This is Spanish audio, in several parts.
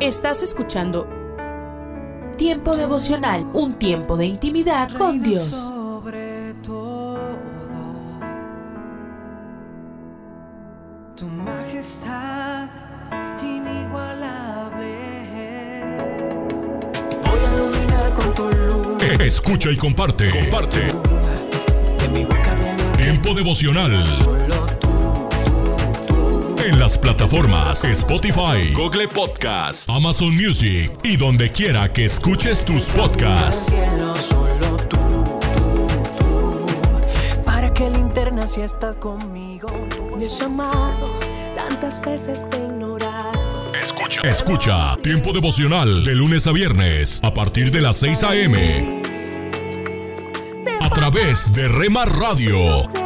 Estás escuchando Tiempo devocional, un tiempo de intimidad con Dios. Sobre todo, tu majestad inigualable es. Voy a iluminar con tu luz. Escucha y comparte. Comparte. De mi boca viene Tiempo devocional en las plataformas Spotify, Google Podcast, Amazon Music y donde quiera que escuches tus podcasts. cielo solo tú, tú, tú. Para que linterna si estás conmigo. Me he llamado, tantas veces te he ignorado. Escucha. Escucha Tiempo devocional de lunes a viernes a partir de las 6 a.m. a través de Rema Radio.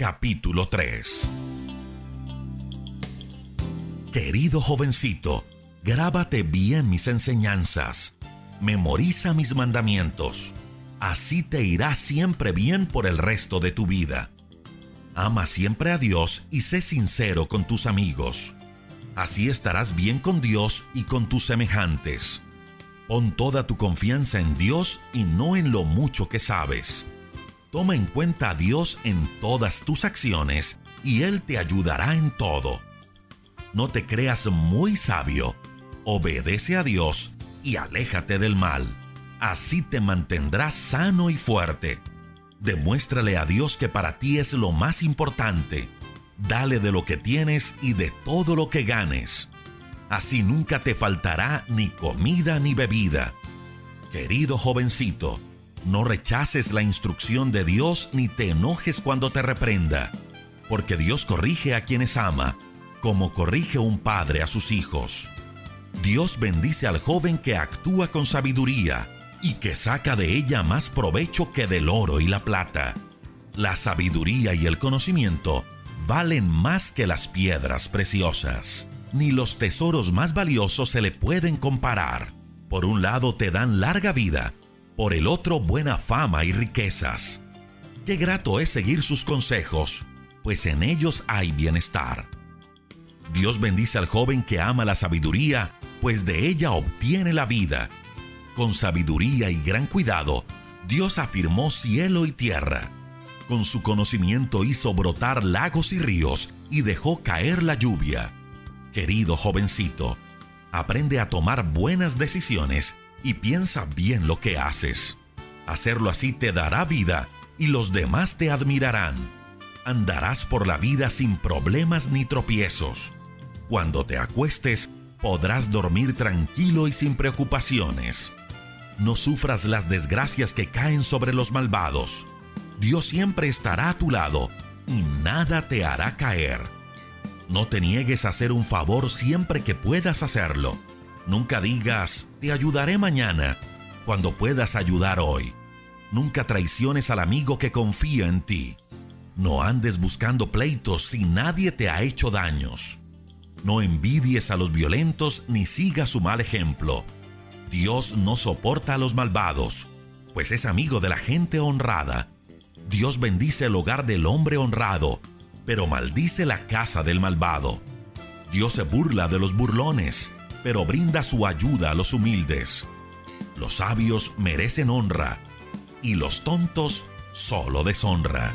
capítulo 3. Querido jovencito, grábate bien mis enseñanzas, memoriza mis mandamientos, así te irá siempre bien por el resto de tu vida. Ama siempre a Dios y sé sincero con tus amigos. Así estarás bien con Dios y con tus semejantes. Pon toda tu confianza en Dios y no en lo mucho que sabes. Toma en cuenta a Dios en todas tus acciones y Él te ayudará en todo. No te creas muy sabio. Obedece a Dios y aléjate del mal. Así te mantendrás sano y fuerte. Demuéstrale a Dios que para ti es lo más importante. Dale de lo que tienes y de todo lo que ganes. Así nunca te faltará ni comida ni bebida. Querido jovencito, no rechaces la instrucción de Dios ni te enojes cuando te reprenda, porque Dios corrige a quienes ama, como corrige un padre a sus hijos. Dios bendice al joven que actúa con sabiduría y que saca de ella más provecho que del oro y la plata. La sabiduría y el conocimiento valen más que las piedras preciosas. Ni los tesoros más valiosos se le pueden comparar. Por un lado te dan larga vida, por el otro buena fama y riquezas. Qué grato es seguir sus consejos, pues en ellos hay bienestar. Dios bendice al joven que ama la sabiduría, pues de ella obtiene la vida. Con sabiduría y gran cuidado, Dios afirmó cielo y tierra. Con su conocimiento hizo brotar lagos y ríos y dejó caer la lluvia. Querido jovencito, aprende a tomar buenas decisiones y piensa bien lo que haces. Hacerlo así te dará vida y los demás te admirarán. Andarás por la vida sin problemas ni tropiezos. Cuando te acuestes, podrás dormir tranquilo y sin preocupaciones. No sufras las desgracias que caen sobre los malvados. Dios siempre estará a tu lado y nada te hará caer. No te niegues a hacer un favor siempre que puedas hacerlo. Nunca digas, te ayudaré mañana, cuando puedas ayudar hoy. Nunca traiciones al amigo que confía en ti. No andes buscando pleitos si nadie te ha hecho daños. No envidies a los violentos ni sigas su mal ejemplo. Dios no soporta a los malvados, pues es amigo de la gente honrada. Dios bendice el hogar del hombre honrado, pero maldice la casa del malvado. Dios se burla de los burlones, pero brinda su ayuda a los humildes. Los sabios merecen honra, y los tontos solo deshonra.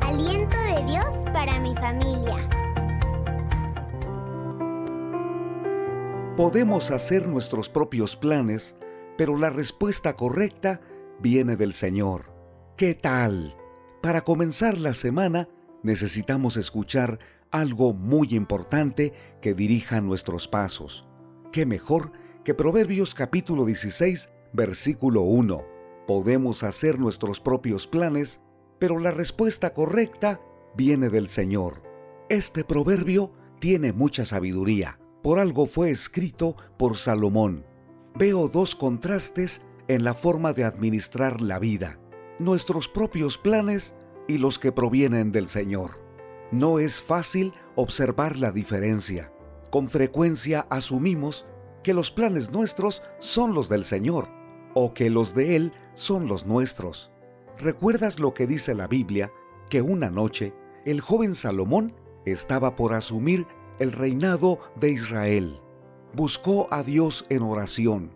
Aliento de Dios para mi familia. Podemos hacer nuestros propios planes, pero la respuesta correcta viene del Señor. ¿Qué tal? Para comenzar la semana necesitamos escuchar algo muy importante que dirija nuestros pasos. ¿Qué mejor que Proverbios capítulo 16, versículo 1? Podemos hacer nuestros propios planes, pero la respuesta correcta viene del Señor. Este proverbio tiene mucha sabiduría. Por algo fue escrito por Salomón. Veo dos contrastes en la forma de administrar la vida, nuestros propios planes y los que provienen del Señor. No es fácil observar la diferencia. Con frecuencia asumimos que los planes nuestros son los del Señor o que los de Él son los nuestros. ¿Recuerdas lo que dice la Biblia? Que una noche el joven Salomón estaba por asumir el reinado de Israel. Buscó a Dios en oración.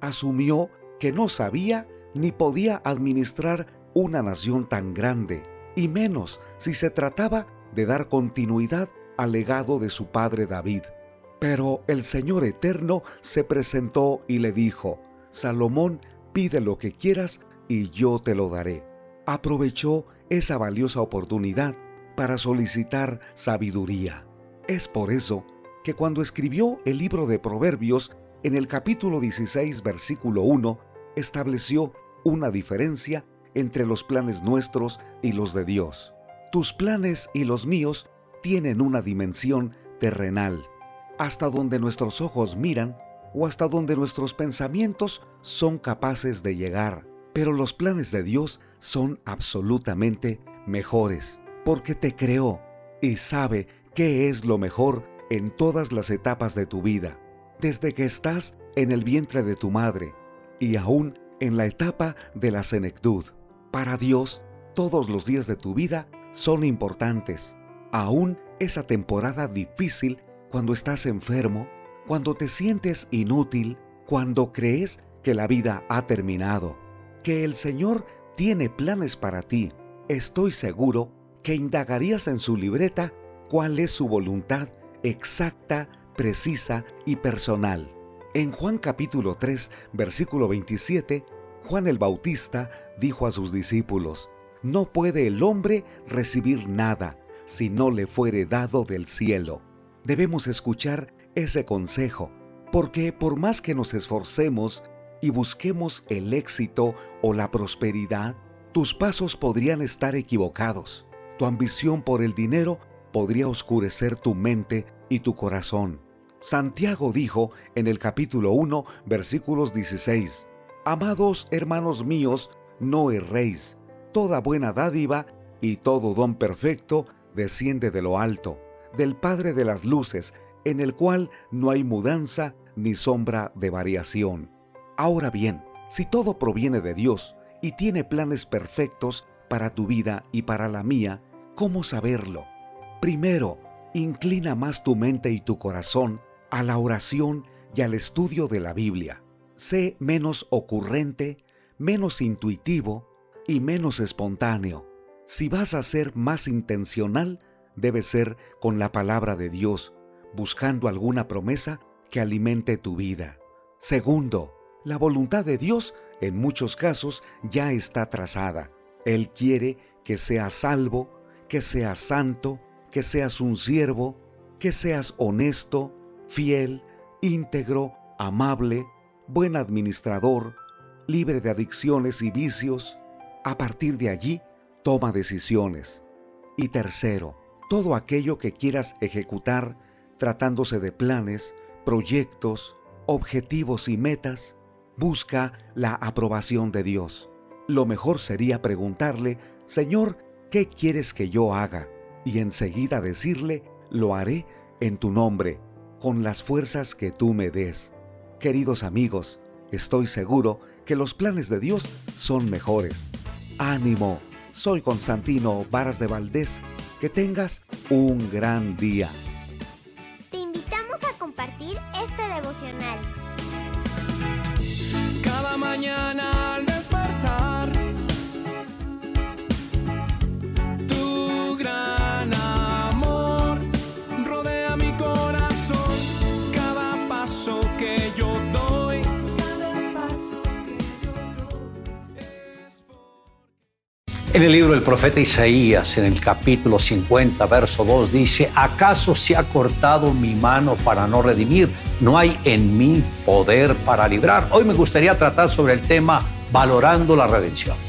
Asumió que no sabía ni podía administrar una nación tan grande, y menos si se trataba de dar continuidad al legado de su padre David. Pero el Señor Eterno se presentó y le dijo, Salomón, pide lo que quieras y yo te lo daré. Aprovechó esa valiosa oportunidad para solicitar sabiduría. Es por eso que cuando escribió el libro de Proverbios, en el capítulo 16, versículo 1, estableció una diferencia entre los planes nuestros y los de Dios. Tus planes y los míos tienen una dimensión terrenal, hasta donde nuestros ojos miran o hasta donde nuestros pensamientos son capaces de llegar. Pero los planes de Dios son absolutamente mejores, porque te creó y sabe qué es lo mejor en todas las etapas de tu vida, desde que estás en el vientre de tu madre y aún en la etapa de la senectud. Para Dios, todos los días de tu vida son importantes. Aún esa temporada difícil cuando estás enfermo, cuando te sientes inútil, cuando crees que la vida ha terminado, que el Señor tiene planes para ti. Estoy seguro que indagarías en su libreta cuál es su voluntad exacta, precisa y personal. En Juan capítulo 3, versículo 27, Juan el Bautista dijo a sus discípulos, no puede el hombre recibir nada si no le fuere dado del cielo. Debemos escuchar ese consejo, porque por más que nos esforcemos y busquemos el éxito o la prosperidad, tus pasos podrían estar equivocados. Tu ambición por el dinero podría oscurecer tu mente y tu corazón. Santiago dijo en el capítulo 1, versículos 16, Amados hermanos míos, no erréis toda buena dádiva y todo don perfecto desciende de lo alto, del Padre de las Luces, en el cual no hay mudanza ni sombra de variación. Ahora bien, si todo proviene de Dios y tiene planes perfectos para tu vida y para la mía, ¿cómo saberlo? Primero, inclina más tu mente y tu corazón a la oración y al estudio de la Biblia. Sé menos ocurrente, menos intuitivo y menos espontáneo. Si vas a ser más intencional, debe ser con la palabra de Dios, buscando alguna promesa que alimente tu vida. Segundo, la voluntad de Dios en muchos casos ya está trazada. Él quiere que seas salvo, que seas santo, que seas un siervo, que seas honesto, fiel, íntegro, amable, buen administrador, libre de adicciones y vicios, a partir de allí, toma decisiones. Y tercero, todo aquello que quieras ejecutar tratándose de planes, proyectos, objetivos y metas, busca la aprobación de Dios. Lo mejor sería preguntarle, Señor, ¿qué quieres que yo haga? Y enseguida decirle, lo haré en tu nombre, con las fuerzas que tú me des. Queridos amigos, estoy seguro que los planes de Dios son mejores. Ánimo, soy Constantino Varas de Valdés. Que tengas un gran día. Te invitamos a compartir este devocional. Cada mañana En el libro del profeta Isaías, en el capítulo 50, verso 2, dice, ¿acaso se ha cortado mi mano para no redimir? No hay en mí poder para librar. Hoy me gustaría tratar sobre el tema valorando la redención.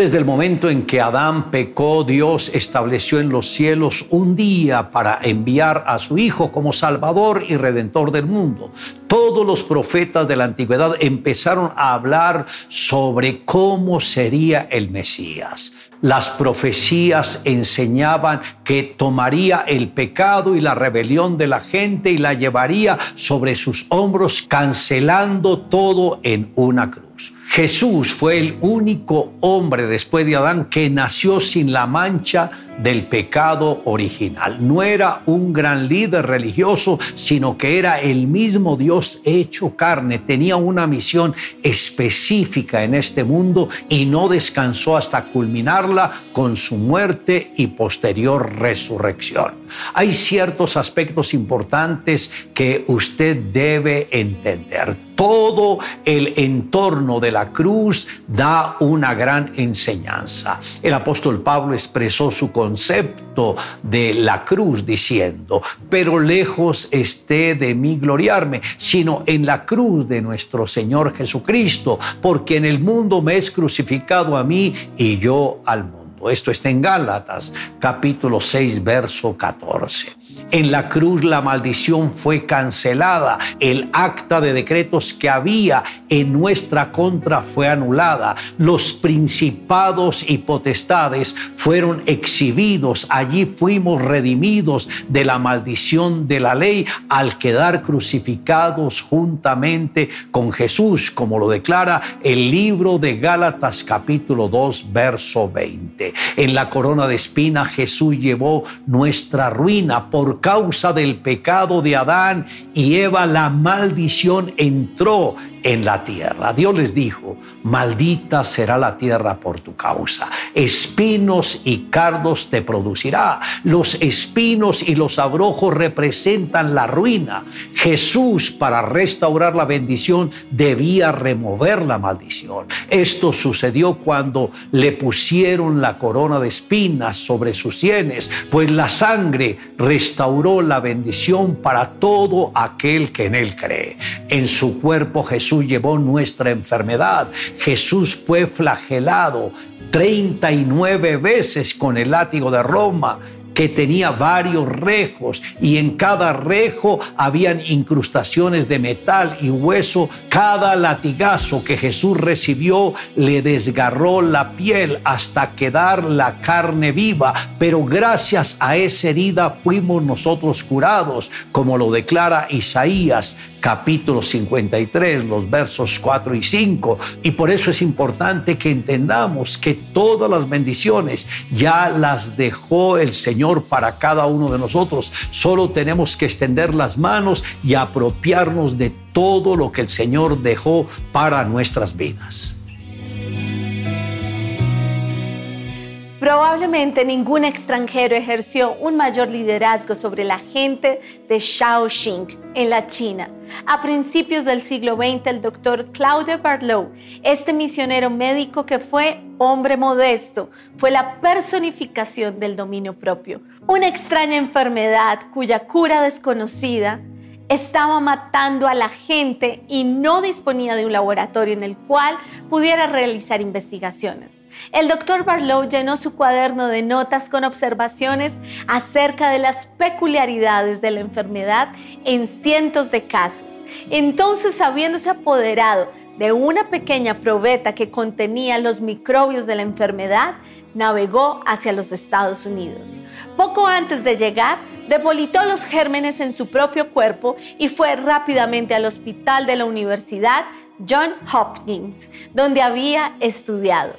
Desde el momento en que Adán pecó, Dios estableció en los cielos un día para enviar a su Hijo como Salvador y Redentor del mundo. Todos los profetas de la antigüedad empezaron a hablar sobre cómo sería el Mesías. Las profecías enseñaban que tomaría el pecado y la rebelión de la gente y la llevaría sobre sus hombros, cancelando todo en una cruz. Jesús fue el único hombre después de Adán que nació sin la mancha del pecado original. No era un gran líder religioso, sino que era el mismo Dios hecho carne. Tenía una misión específica en este mundo y no descansó hasta culminarla con su muerte y posterior resurrección. Hay ciertos aspectos importantes que usted debe entender. Todo el entorno de la cruz da una gran enseñanza. El apóstol Pablo expresó su concepto de la cruz diciendo, pero lejos esté de mí gloriarme, sino en la cruz de nuestro Señor Jesucristo, porque en el mundo me es crucificado a mí y yo al mundo. Esto está en Gálatas capítulo 6, verso 14. En la cruz la maldición fue cancelada. El acta de decretos que había en nuestra contra fue anulada. Los principados y potestades fueron exhibidos. Allí fuimos redimidos de la maldición de la ley al quedar crucificados juntamente con Jesús, como lo declara el libro de Gálatas capítulo 2, verso 20. En la corona de espina Jesús llevó nuestra ruina causa del pecado de Adán y Eva, la maldición entró en la tierra. Dios les dijo, maldita será la tierra por tu causa. Espinos y cardos te producirá. Los espinos y los abrojos representan la ruina. Jesús, para restaurar la bendición, debía remover la maldición. Esto sucedió cuando le pusieron la corona de espinas sobre sus sienes, pues la sangre restauró la bendición para todo aquel que en él cree. En su cuerpo Jesús llevó nuestra enfermedad. Jesús fue flagelado 39 veces con el látigo de Roma que tenía varios rejos y en cada rejo habían incrustaciones de metal y hueso. Cada latigazo que Jesús recibió le desgarró la piel hasta quedar la carne viva, pero gracias a esa herida fuimos nosotros curados, como lo declara Isaías capítulo 53, los versos 4 y 5. Y por eso es importante que entendamos que todas las bendiciones ya las dejó el Señor para cada uno de nosotros. Solo tenemos que extender las manos y apropiarnos de todo lo que el Señor dejó para nuestras vidas. Probablemente ningún extranjero ejerció un mayor liderazgo sobre la gente de Shaoxing en la China. A principios del siglo XX, el doctor Claude Barlow, este misionero médico que fue hombre modesto, fue la personificación del dominio propio. Una extraña enfermedad cuya cura desconocida estaba matando a la gente y no disponía de un laboratorio en el cual pudiera realizar investigaciones. El doctor Barlow llenó su cuaderno de notas con observaciones acerca de las peculiaridades de la enfermedad en cientos de casos. Entonces, habiéndose apoderado de una pequeña probeta que contenía los microbios de la enfermedad, navegó hacia los Estados Unidos. Poco antes de llegar, depolitó los gérmenes en su propio cuerpo y fue rápidamente al hospital de la Universidad John Hopkins, donde había estudiado.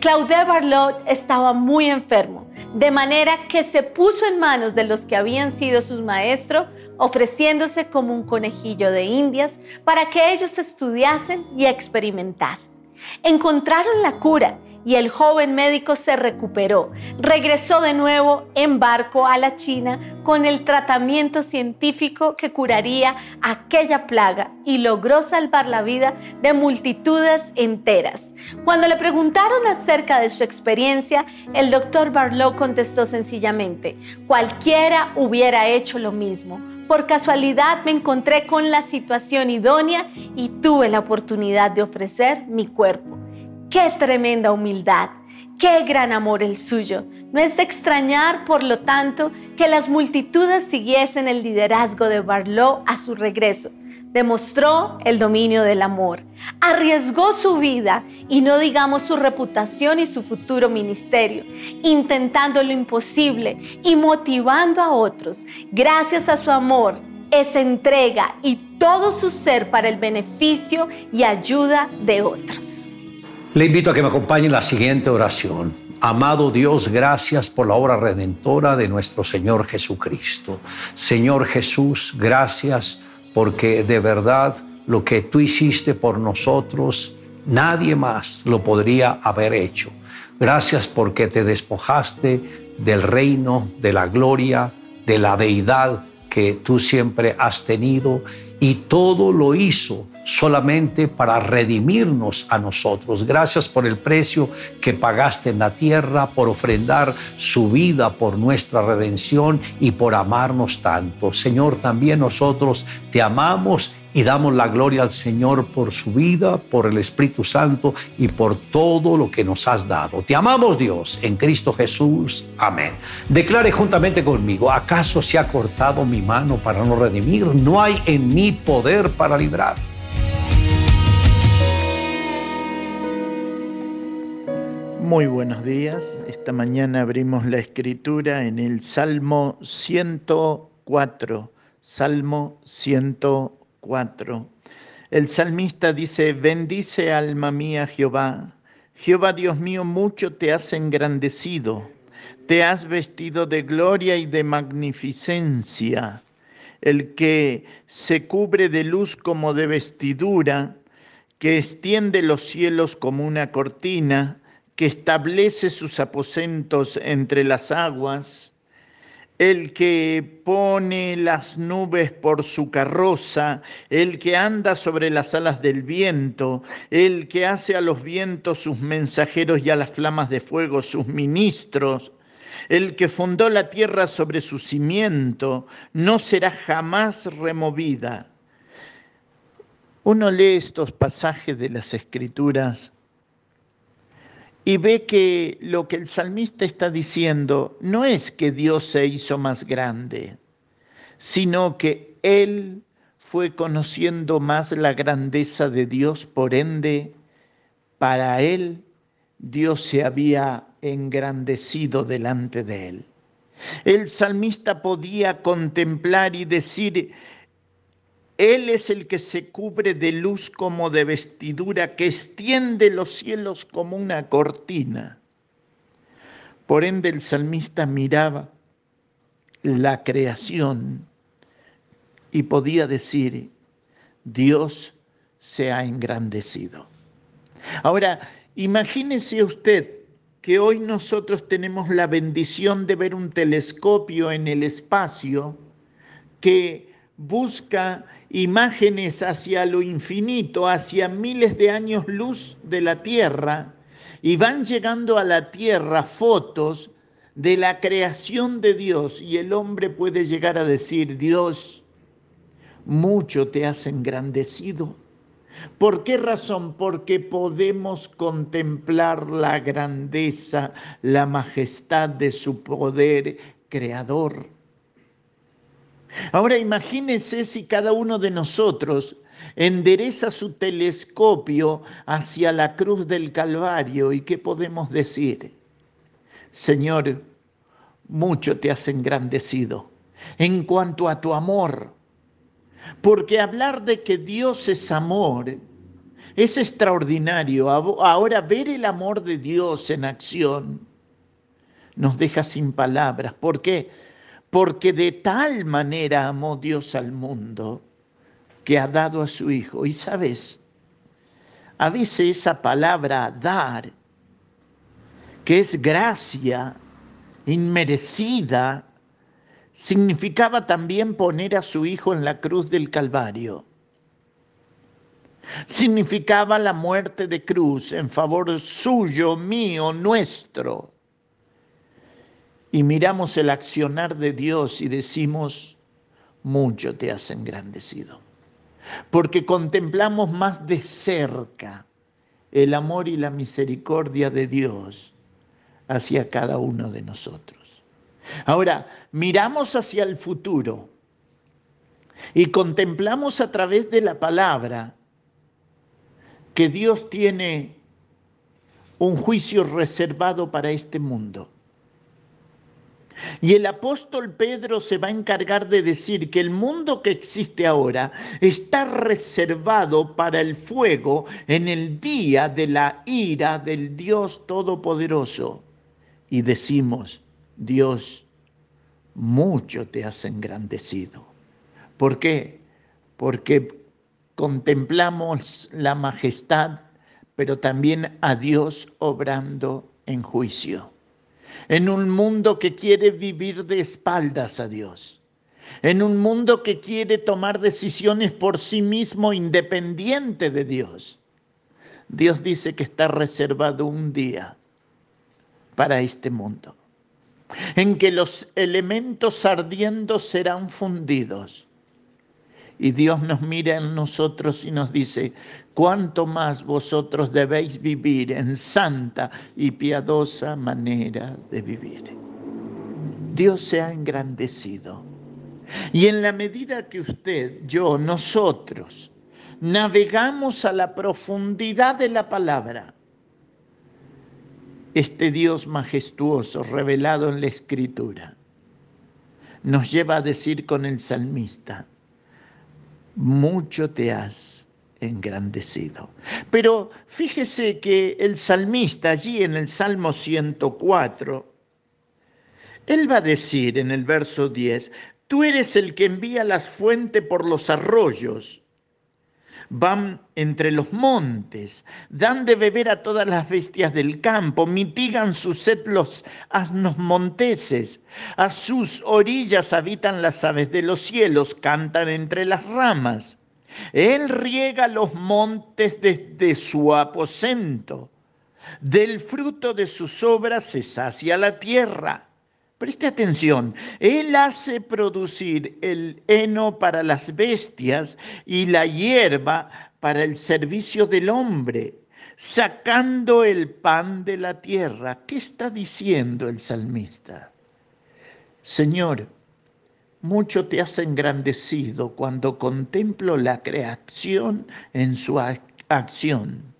Claude Barlot estaba muy enfermo, de manera que se puso en manos de los que habían sido sus maestros, ofreciéndose como un conejillo de indias para que ellos estudiasen y experimentasen. Encontraron la cura y el joven médico se recuperó. Regresó de nuevo en barco a la China con el tratamiento científico que curaría aquella plaga y logró salvar la vida de multitudes enteras. Cuando le preguntaron acerca de su experiencia, el doctor Barlow contestó sencillamente, cualquiera hubiera hecho lo mismo. Por casualidad me encontré con la situación idónea y tuve la oportunidad de ofrecer mi cuerpo. Qué tremenda humildad, qué gran amor el suyo. No es de extrañar, por lo tanto, que las multitudes siguiesen el liderazgo de Barlow a su regreso. Demostró el dominio del amor, arriesgó su vida y no digamos su reputación y su futuro ministerio, intentando lo imposible y motivando a otros. Gracias a su amor, esa entrega y todo su ser para el beneficio y ayuda de otros. Le invito a que me acompañe en la siguiente oración. Amado Dios, gracias por la obra redentora de nuestro Señor Jesucristo. Señor Jesús, gracias porque de verdad lo que tú hiciste por nosotros, nadie más lo podría haber hecho. Gracias porque te despojaste del reino, de la gloria, de la deidad que tú siempre has tenido y todo lo hizo solamente para redimirnos a nosotros. Gracias por el precio que pagaste en la tierra, por ofrendar su vida por nuestra redención y por amarnos tanto. Señor, también nosotros te amamos y damos la gloria al Señor por su vida, por el Espíritu Santo y por todo lo que nos has dado. Te amamos Dios en Cristo Jesús. Amén. Declare juntamente conmigo, ¿acaso se ha cortado mi mano para no redimir? No hay en mí poder para librar. Muy buenos días. Esta mañana abrimos la escritura en el Salmo 104. Salmo 104. El salmista dice, bendice alma mía Jehová. Jehová Dios mío, mucho te has engrandecido, te has vestido de gloria y de magnificencia. El que se cubre de luz como de vestidura, que extiende los cielos como una cortina, que establece sus aposentos entre las aguas, el que pone las nubes por su carroza, el que anda sobre las alas del viento, el que hace a los vientos sus mensajeros y a las flamas de fuego sus ministros, el que fundó la tierra sobre su cimiento, no será jamás removida. Uno lee estos pasajes de las escrituras y ve que lo que el salmista está diciendo no es que Dios se hizo más grande, sino que él fue conociendo más la grandeza de Dios, por ende, para él Dios se había engrandecido delante de él. El salmista podía contemplar y decir, él es el que se cubre de luz como de vestidura, que extiende los cielos como una cortina. Por ende el salmista miraba la creación y podía decir, Dios se ha engrandecido. Ahora, imagínese usted que hoy nosotros tenemos la bendición de ver un telescopio en el espacio que busca imágenes hacia lo infinito, hacia miles de años luz de la Tierra, y van llegando a la Tierra fotos de la creación de Dios, y el hombre puede llegar a decir, Dios, mucho te has engrandecido. ¿Por qué razón? Porque podemos contemplar la grandeza, la majestad de su poder creador. Ahora imagínense si cada uno de nosotros endereza su telescopio hacia la cruz del Calvario y qué podemos decir. Señor, mucho te has engrandecido en cuanto a tu amor, porque hablar de que Dios es amor es extraordinario. Ahora ver el amor de Dios en acción nos deja sin palabras. ¿Por qué? Porque de tal manera amó Dios al mundo que ha dado a su Hijo. Y sabes, a veces esa palabra dar que es gracia inmerecida, significaba también poner a su Hijo en la cruz del Calvario. Significaba la muerte de cruz en favor suyo, mío, nuestro. Y miramos el accionar de Dios y decimos, mucho te has engrandecido. Porque contemplamos más de cerca el amor y la misericordia de Dios hacia cada uno de nosotros. Ahora, miramos hacia el futuro y contemplamos a través de la palabra que Dios tiene un juicio reservado para este mundo. Y el apóstol Pedro se va a encargar de decir que el mundo que existe ahora está reservado para el fuego en el día de la ira del Dios Todopoderoso. Y decimos, Dios, mucho te has engrandecido. ¿Por qué? Porque contemplamos la majestad, pero también a Dios obrando en juicio en un mundo que quiere vivir de espaldas a Dios, en un mundo que quiere tomar decisiones por sí mismo independiente de Dios. Dios dice que está reservado un día para este mundo, en que los elementos ardiendo serán fundidos y Dios nos mira en nosotros y nos dice, cuánto más vosotros debéis vivir en santa y piadosa manera de vivir. Dios se ha engrandecido. Y en la medida que usted, yo, nosotros, navegamos a la profundidad de la palabra, este Dios majestuoso revelado en la escritura nos lleva a decir con el salmista, mucho te has engrandecido. Pero fíjese que el salmista allí en el Salmo 104, él va a decir en el verso 10, tú eres el que envía las fuentes por los arroyos van entre los montes, dan de beber a todas las bestias del campo, mitigan su sed los asnos monteses, a sus orillas habitan las aves de los cielos, cantan entre las ramas. Él riega los montes desde su aposento, del fruto de sus obras se sacia la tierra. Preste atención, Él hace producir el heno para las bestias y la hierba para el servicio del hombre, sacando el pan de la tierra. ¿Qué está diciendo el salmista? Señor, mucho te has engrandecido cuando contemplo la creación en su acción.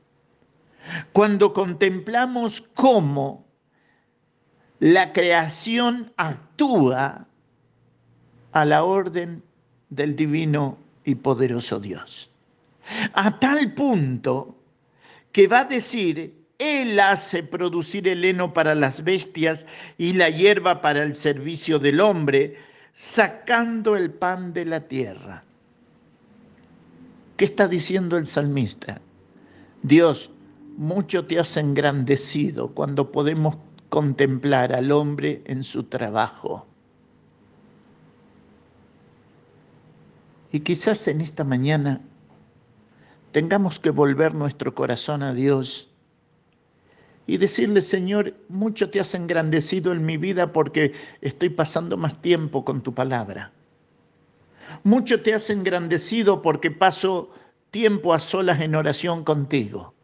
Cuando contemplamos cómo la creación actúa a la orden del divino y poderoso Dios. A tal punto que va a decir, Él hace producir el heno para las bestias y la hierba para el servicio del hombre, sacando el pan de la tierra. ¿Qué está diciendo el salmista? Dios, mucho te has engrandecido cuando podemos contemplar al hombre en su trabajo. Y quizás en esta mañana tengamos que volver nuestro corazón a Dios y decirle, Señor, mucho te has engrandecido en mi vida porque estoy pasando más tiempo con tu palabra. Mucho te has engrandecido porque paso tiempo a solas en oración contigo.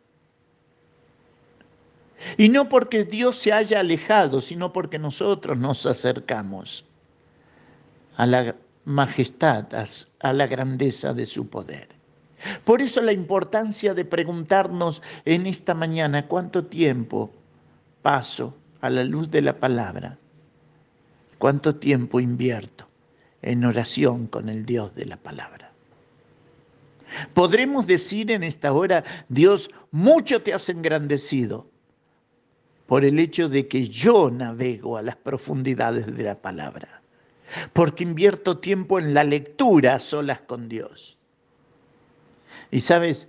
Y no porque Dios se haya alejado, sino porque nosotros nos acercamos a la majestad, a la grandeza de su poder. Por eso la importancia de preguntarnos en esta mañana cuánto tiempo paso a la luz de la palabra, cuánto tiempo invierto en oración con el Dios de la palabra. Podremos decir en esta hora, Dios, mucho te has engrandecido por el hecho de que yo navego a las profundidades de la palabra, porque invierto tiempo en la lectura a solas con Dios. Y sabes,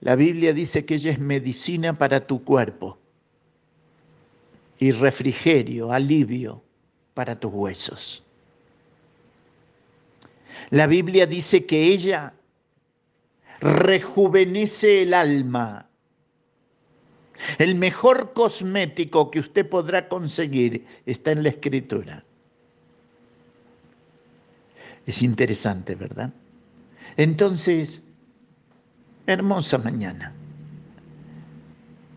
la Biblia dice que ella es medicina para tu cuerpo. y refrigerio, alivio para tus huesos. La Biblia dice que ella rejuvenece el alma. El mejor cosmético que usted podrá conseguir está en la escritura. Es interesante, ¿verdad? Entonces, hermosa mañana,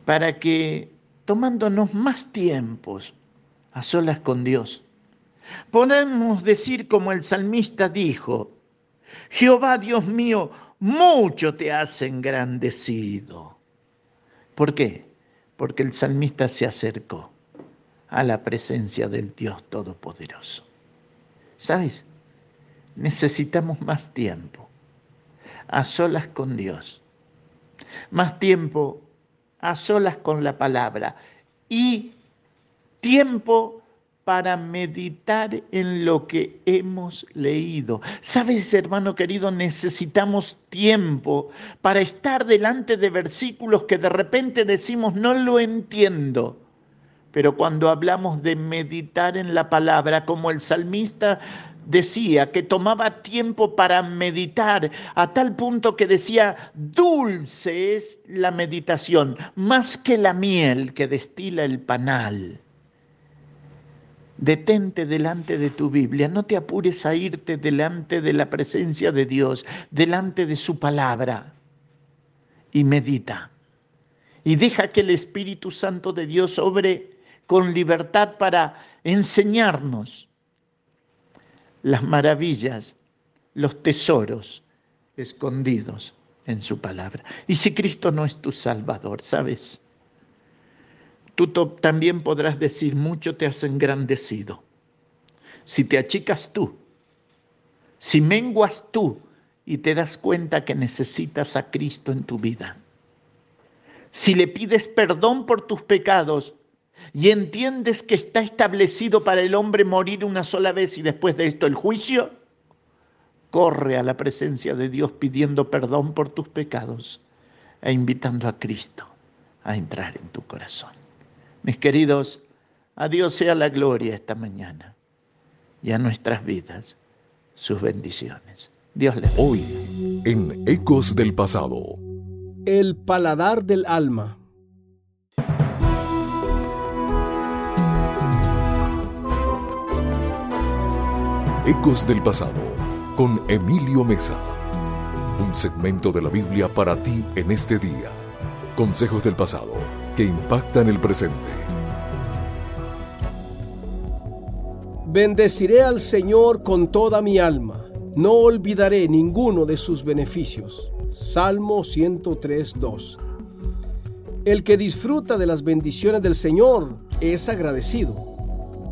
para que tomándonos más tiempos a solas con Dios, podemos decir como el salmista dijo, Jehová Dios mío, mucho te has engrandecido. ¿Por qué? Porque el salmista se acercó a la presencia del Dios Todopoderoso. ¿Sabes? Necesitamos más tiempo a solas con Dios, más tiempo a solas con la palabra y tiempo para meditar en lo que hemos leído. Sabes, hermano querido, necesitamos tiempo para estar delante de versículos que de repente decimos, no lo entiendo. Pero cuando hablamos de meditar en la palabra, como el salmista decía, que tomaba tiempo para meditar, a tal punto que decía, dulce es la meditación, más que la miel que destila el panal. Detente delante de tu Biblia, no te apures a irte delante de la presencia de Dios, delante de su palabra, y medita. Y deja que el Espíritu Santo de Dios obre con libertad para enseñarnos las maravillas, los tesoros escondidos en su palabra. Y si Cristo no es tu Salvador, ¿sabes? Tú también podrás decir, mucho te has engrandecido. Si te achicas tú, si menguas tú y te das cuenta que necesitas a Cristo en tu vida, si le pides perdón por tus pecados y entiendes que está establecido para el hombre morir una sola vez y después de esto el juicio, corre a la presencia de Dios pidiendo perdón por tus pecados e invitando a Cristo a entrar en tu corazón. Mis queridos, a Dios sea la gloria esta mañana y a nuestras vidas sus bendiciones. Dios les Hoy, en Ecos del Pasado. El paladar del alma. Ecos del Pasado con Emilio Mesa. Un segmento de la Biblia para ti en este día. Consejos del pasado que impactan el presente. Bendeciré al Señor con toda mi alma. No olvidaré ninguno de sus beneficios. Salmo 103.2. El que disfruta de las bendiciones del Señor es agradecido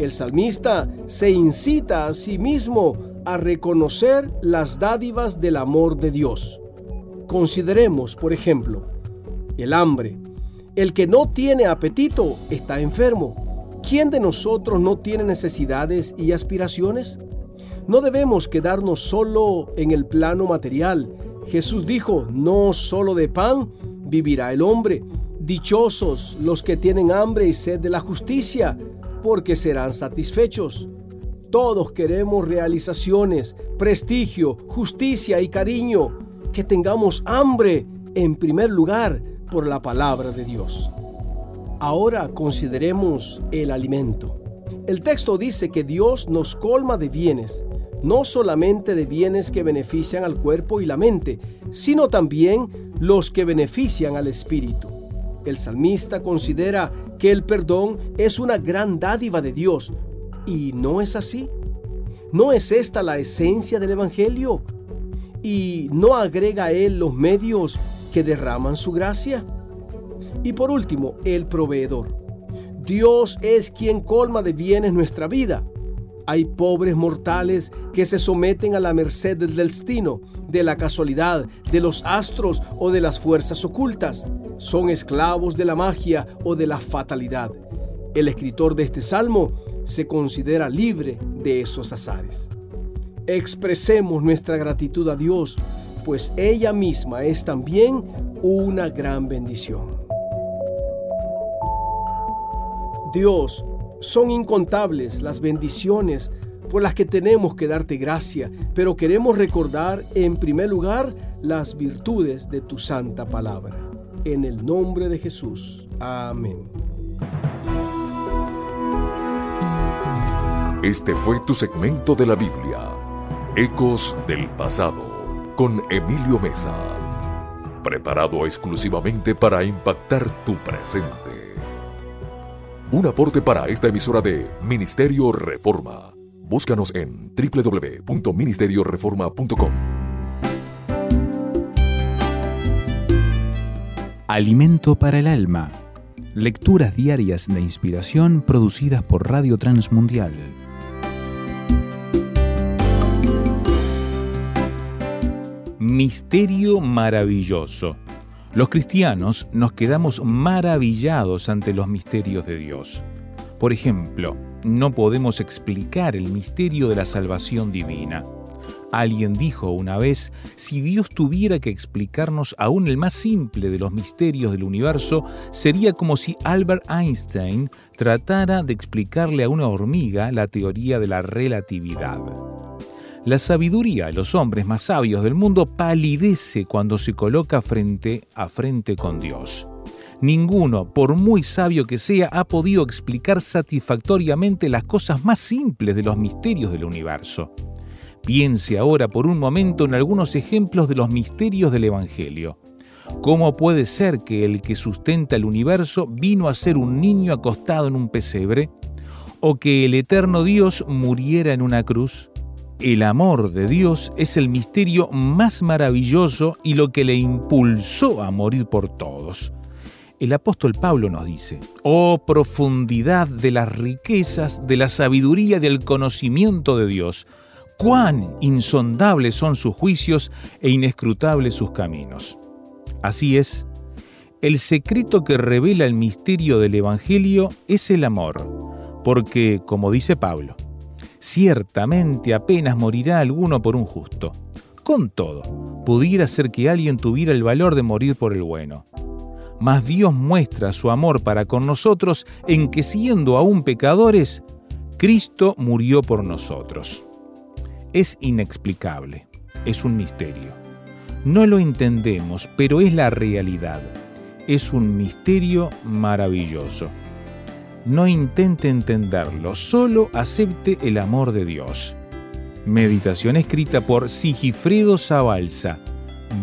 el salmista se incita a sí mismo a reconocer las dádivas del amor de Dios. Consideremos, por ejemplo, el hambre. El que no tiene apetito está enfermo. ¿Quién de nosotros no tiene necesidades y aspiraciones? No debemos quedarnos solo en el plano material. Jesús dijo, no solo de pan vivirá el hombre. Dichosos los que tienen hambre y sed de la justicia, porque serán satisfechos. Todos queremos realizaciones, prestigio, justicia y cariño, que tengamos hambre en primer lugar por la palabra de Dios. Ahora consideremos el alimento. El texto dice que Dios nos colma de bienes, no solamente de bienes que benefician al cuerpo y la mente, sino también los que benefician al espíritu. El salmista considera que el perdón es una gran dádiva de Dios. ¿Y no es así? ¿No es esta la esencia del Evangelio? ¿Y no agrega a él los medios que derraman su gracia? Y por último, el proveedor. Dios es quien colma de bienes nuestra vida. Hay pobres mortales que se someten a la merced del destino, de la casualidad, de los astros o de las fuerzas ocultas. Son esclavos de la magia o de la fatalidad. El escritor de este salmo se considera libre de esos azares. Expresemos nuestra gratitud a Dios, pues ella misma es también una gran bendición. Dios, son incontables las bendiciones por las que tenemos que darte gracia, pero queremos recordar en primer lugar las virtudes de tu santa palabra. En el nombre de Jesús. Amén. Este fue tu segmento de la Biblia, Ecos del Pasado, con Emilio Mesa, preparado exclusivamente para impactar tu presente. Un aporte para esta emisora de Ministerio Reforma. Búscanos en www.ministerioreforma.com. Alimento para el alma. Lecturas diarias de inspiración producidas por Radio Transmundial. Misterio maravilloso. Los cristianos nos quedamos maravillados ante los misterios de Dios. Por ejemplo, no podemos explicar el misterio de la salvación divina. Alguien dijo una vez, si Dios tuviera que explicarnos aún el más simple de los misterios del universo, sería como si Albert Einstein tratara de explicarle a una hormiga la teoría de la relatividad. La sabiduría de los hombres más sabios del mundo palidece cuando se coloca frente a frente con Dios. Ninguno, por muy sabio que sea, ha podido explicar satisfactoriamente las cosas más simples de los misterios del universo. Piense ahora por un momento en algunos ejemplos de los misterios del Evangelio. ¿Cómo puede ser que el que sustenta el universo vino a ser un niño acostado en un pesebre? ¿O que el eterno Dios muriera en una cruz? El amor de Dios es el misterio más maravilloso y lo que le impulsó a morir por todos. El apóstol Pablo nos dice, oh profundidad de las riquezas, de la sabiduría y del conocimiento de Dios, cuán insondables son sus juicios e inescrutables sus caminos. Así es, el secreto que revela el misterio del Evangelio es el amor, porque, como dice Pablo, ciertamente apenas morirá alguno por un justo. Con todo, pudiera ser que alguien tuviera el valor de morir por el bueno. Mas Dios muestra su amor para con nosotros en que siendo aún pecadores, Cristo murió por nosotros es inexplicable, es un misterio. No lo entendemos, pero es la realidad. Es un misterio maravilloso. No intente entenderlo, solo acepte el amor de Dios. Meditación escrita por Sigifredo Zabalza,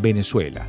Venezuela.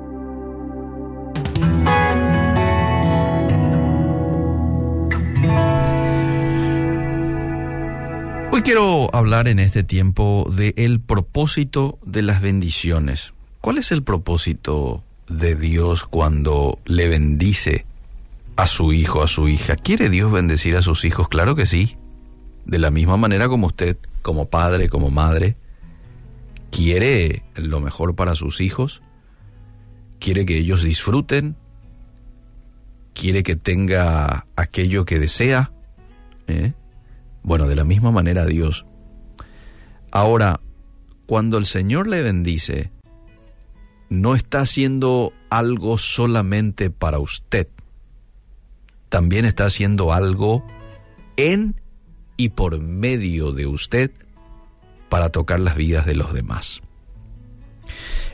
Quiero hablar en este tiempo de el propósito de las bendiciones. ¿Cuál es el propósito de Dios cuando le bendice a su hijo, a su hija? ¿Quiere Dios bendecir a sus hijos? Claro que sí. De la misma manera como usted, como padre, como madre, quiere lo mejor para sus hijos, quiere que ellos disfruten, quiere que tenga aquello que desea, ¿eh? Bueno, de la misma manera Dios. Ahora, cuando el Señor le bendice, no está haciendo algo solamente para usted, también está haciendo algo en y por medio de usted para tocar las vidas de los demás.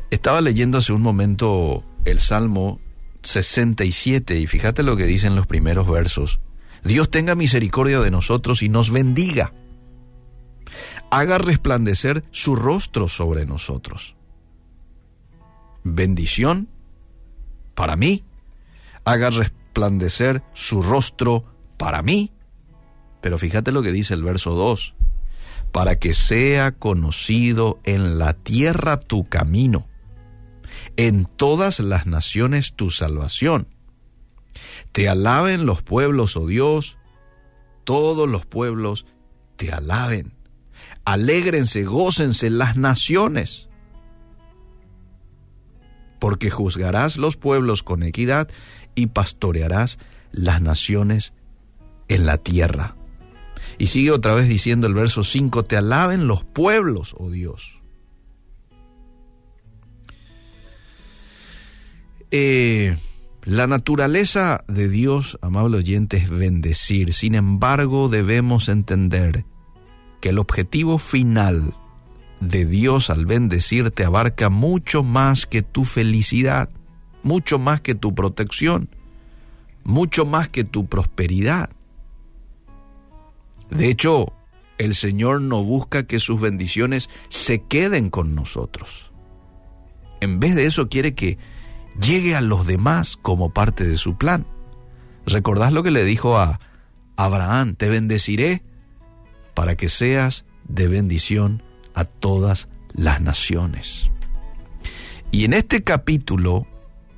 Estaba leyendo hace un momento el Salmo 67 y fíjate lo que dicen los primeros versos. Dios tenga misericordia de nosotros y nos bendiga. Haga resplandecer su rostro sobre nosotros. Bendición para mí. Haga resplandecer su rostro para mí Pero fíjate lo que dice el verso 2. Para que sea conocido en la tierra tu camino, en todas las naciones tu salvación. Te alaben los pueblos, oh Dios, todos los pueblos te alaben. Alégrense, gócense las naciones. Porque juzgarás los pueblos con equidad y pastorearás las naciones en la tierra. Y sigue otra vez diciendo el verso 5, te alaben los pueblos, oh Dios. Eh, la naturaleza de Dios, amable oyente, es bendecir. Sin embargo, debemos entender que el objetivo final de Dios al bendecirte abarca mucho más que tu felicidad, mucho más que tu protección, mucho más que tu prosperidad. De hecho, el Señor no busca que sus bendiciones se queden con nosotros. En vez de eso quiere que llegue a los demás como parte de su plan. ¿Recordás lo que le dijo a Abraham? Te bendeciré para que seas de bendición a todas las naciones. Y en este capítulo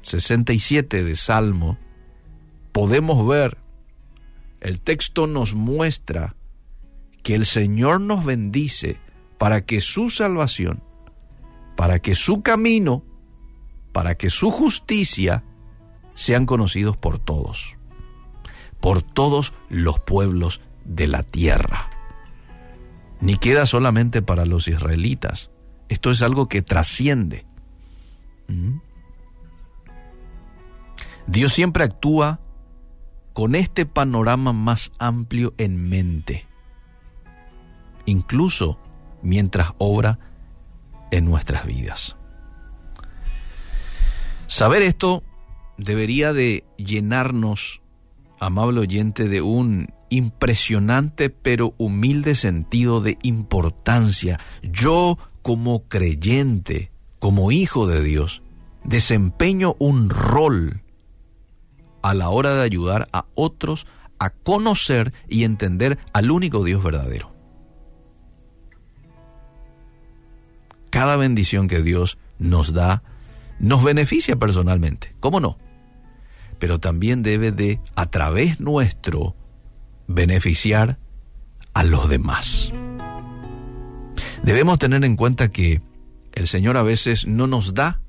67 de Salmo podemos ver, el texto nos muestra que el Señor nos bendice para que su salvación, para que su camino, para que su justicia sean conocidos por todos, por todos los pueblos de la tierra. Ni queda solamente para los israelitas. Esto es algo que trasciende. ¿Mm? Dios siempre actúa con este panorama más amplio en mente incluso mientras obra en nuestras vidas. Saber esto debería de llenarnos, amable oyente, de un impresionante pero humilde sentido de importancia. Yo como creyente, como hijo de Dios, desempeño un rol a la hora de ayudar a otros a conocer y entender al único Dios verdadero. cada bendición que Dios nos da nos beneficia personalmente, ¿cómo no? Pero también debe de, a través nuestro, beneficiar a los demás. Debemos tener en cuenta que el Señor a veces no nos da,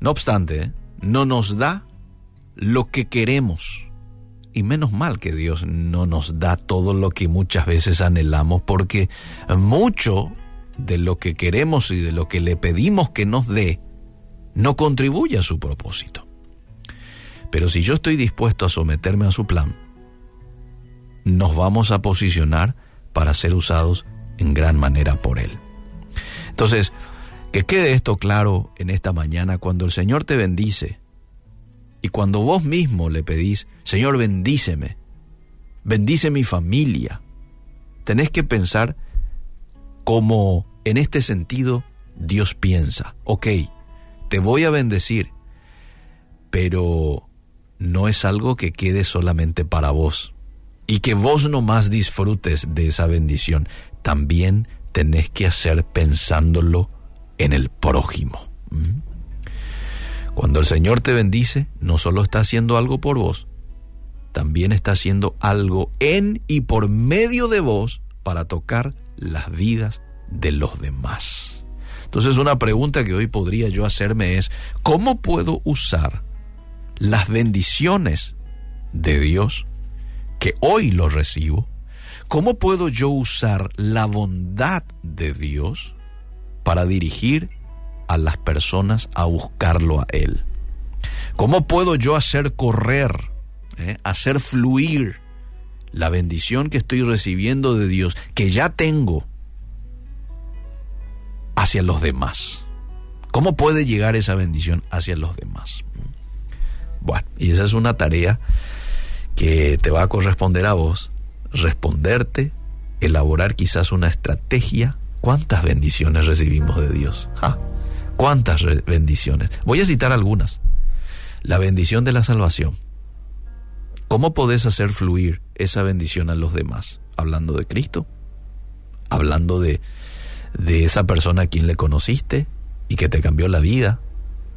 no obstante, ¿eh? no nos da lo que queremos. Y menos mal que Dios no nos da todo lo que muchas veces anhelamos, porque mucho de lo que queremos y de lo que le pedimos que nos dé, no contribuye a su propósito. Pero si yo estoy dispuesto a someterme a su plan, nos vamos a posicionar para ser usados en gran manera por Él. Entonces, que quede esto claro en esta mañana cuando el Señor te bendice y cuando vos mismo le pedís, Señor, bendíceme, bendice mi familia, tenés que pensar como en este sentido Dios piensa, ok, te voy a bendecir, pero no es algo que quede solamente para vos y que vos nomás disfrutes de esa bendición, también tenés que hacer pensándolo en el prójimo. ¿Mm? Cuando el Señor te bendice, no solo está haciendo algo por vos, también está haciendo algo en y por medio de vos para tocar las vidas de los demás. Entonces una pregunta que hoy podría yo hacerme es, ¿cómo puedo usar las bendiciones de Dios que hoy lo recibo? ¿Cómo puedo yo usar la bondad de Dios para dirigir a las personas a buscarlo a Él? ¿Cómo puedo yo hacer correr, eh, hacer fluir la bendición que estoy recibiendo de Dios, que ya tengo, hacia los demás. ¿Cómo puede llegar esa bendición hacia los demás? Bueno, y esa es una tarea que te va a corresponder a vos, responderte, elaborar quizás una estrategia. ¿Cuántas bendiciones recibimos de Dios? ¿Ah? ¿Cuántas bendiciones? Voy a citar algunas. La bendición de la salvación. ¿Cómo podés hacer fluir esa bendición a los demás? Hablando de Cristo, hablando de, de esa persona a quien le conociste y que te cambió la vida,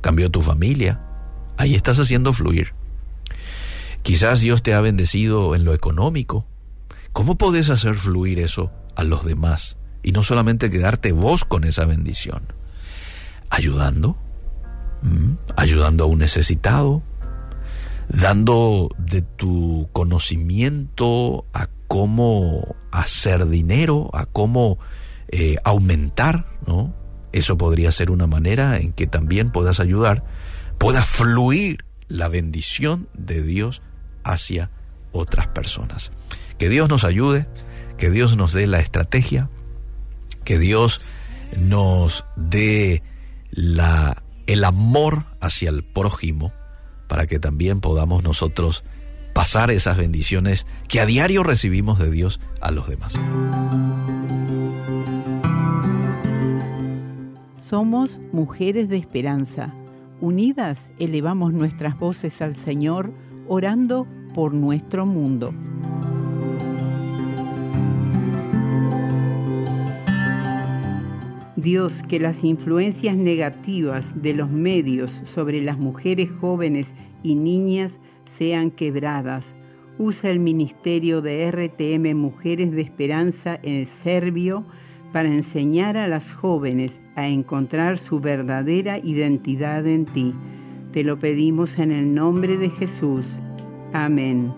cambió tu familia. Ahí estás haciendo fluir. Quizás Dios te ha bendecido en lo económico. ¿Cómo podés hacer fluir eso a los demás? Y no solamente quedarte vos con esa bendición. Ayudando, ayudando a un necesitado, dando de tu conocimiento a cómo hacer dinero, a cómo eh, aumentar, ¿no? Eso podría ser una manera en que también puedas ayudar, pueda fluir la bendición de Dios hacia otras personas. Que Dios nos ayude, que Dios nos dé la estrategia, que Dios nos dé la, el amor hacia el prójimo para que también podamos nosotros pasar esas bendiciones que a diario recibimos de Dios a los demás. Somos mujeres de esperanza. Unidas elevamos nuestras voces al Señor, orando por nuestro mundo. Dios, que las influencias negativas de los medios sobre las mujeres jóvenes y niñas sean quebradas. Usa el ministerio de RTM Mujeres de Esperanza en Serbio para enseñar a las jóvenes a encontrar su verdadera identidad en ti. Te lo pedimos en el nombre de Jesús. Amén.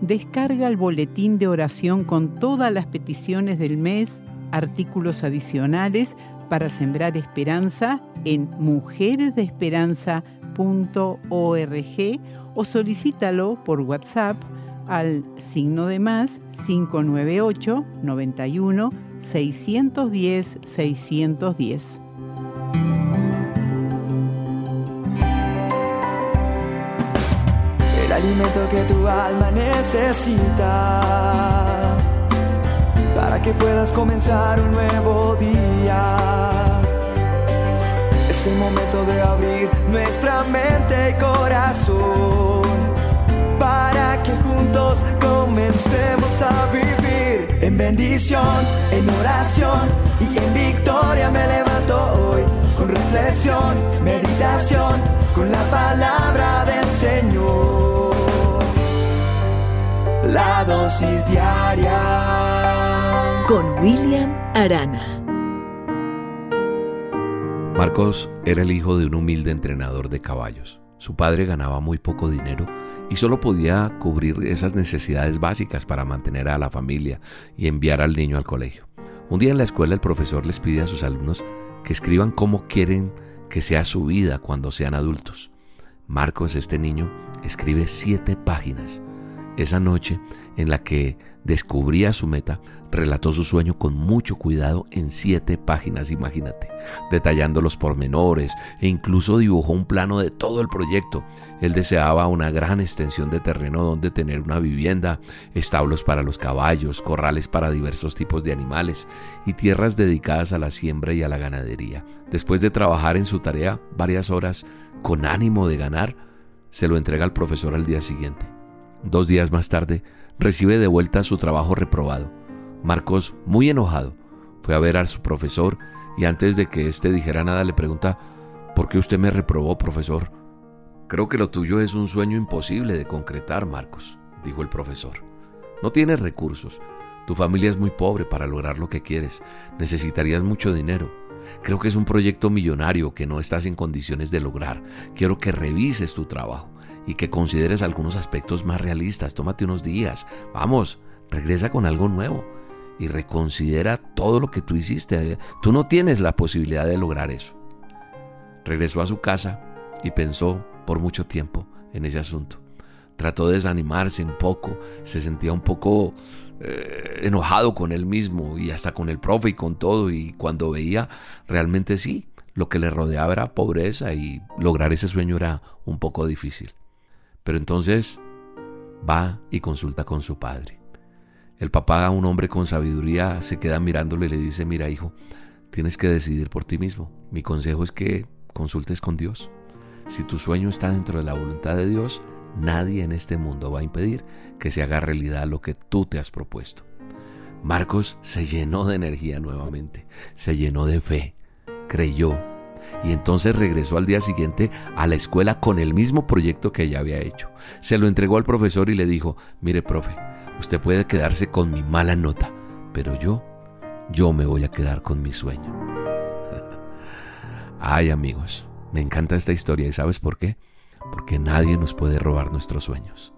Descarga el boletín de oración con todas las peticiones del mes, artículos adicionales para sembrar esperanza en mujeresdeesperanza.org o solicítalo por WhatsApp al signo de más 598 91 610 610. El alimento que tu alma necesita para que puedas comenzar un nuevo día. Es el momento de abrir nuestra mente y corazón para que juntos comencemos a vivir en bendición, en oración y en victoria me levanto hoy con reflexión, meditación, con la palabra del Señor. La dosis diaria con William Arana. Marcos era el hijo de un humilde entrenador de caballos. Su padre ganaba muy poco dinero y solo podía cubrir esas necesidades básicas para mantener a la familia y enviar al niño al colegio. Un día en la escuela el profesor les pide a sus alumnos que escriban cómo quieren que sea su vida cuando sean adultos. Marcos, este niño, escribe siete páginas. Esa noche en la que descubría su meta, relató su sueño con mucho cuidado en siete páginas, imagínate, detallando los pormenores e incluso dibujó un plano de todo el proyecto. Él deseaba una gran extensión de terreno donde tener una vivienda, establos para los caballos, corrales para diversos tipos de animales y tierras dedicadas a la siembra y a la ganadería. Después de trabajar en su tarea varias horas con ánimo de ganar, se lo entrega al profesor al día siguiente. Dos días más tarde, recibe de vuelta su trabajo reprobado. Marcos, muy enojado, fue a ver a su profesor y antes de que éste dijera nada le pregunta, ¿por qué usted me reprobó, profesor? Creo que lo tuyo es un sueño imposible de concretar, Marcos, dijo el profesor. No tienes recursos. Tu familia es muy pobre para lograr lo que quieres. Necesitarías mucho dinero. Creo que es un proyecto millonario que no estás en condiciones de lograr. Quiero que revises tu trabajo y que consideres algunos aspectos más realistas. Tómate unos días. Vamos, regresa con algo nuevo y reconsidera todo lo que tú hiciste. Tú no tienes la posibilidad de lograr eso. Regresó a su casa y pensó por mucho tiempo en ese asunto. Trató de desanimarse un poco, se sentía un poco eh, enojado con él mismo y hasta con el profe y con todo y cuando veía realmente sí, lo que le rodeaba era pobreza y lograr ese sueño era un poco difícil. Pero entonces va y consulta con su padre. El papá, un hombre con sabiduría, se queda mirándole y le dice, mira hijo, tienes que decidir por ti mismo. Mi consejo es que consultes con Dios. Si tu sueño está dentro de la voluntad de Dios, nadie en este mundo va a impedir que se haga realidad lo que tú te has propuesto. Marcos se llenó de energía nuevamente, se llenó de fe, creyó y entonces regresó al día siguiente a la escuela con el mismo proyecto que ya había hecho. Se lo entregó al profesor y le dijo, mire profe, usted puede quedarse con mi mala nota, pero yo, yo me voy a quedar con mi sueño. Ay amigos, me encanta esta historia y ¿sabes por qué? Porque nadie nos puede robar nuestros sueños.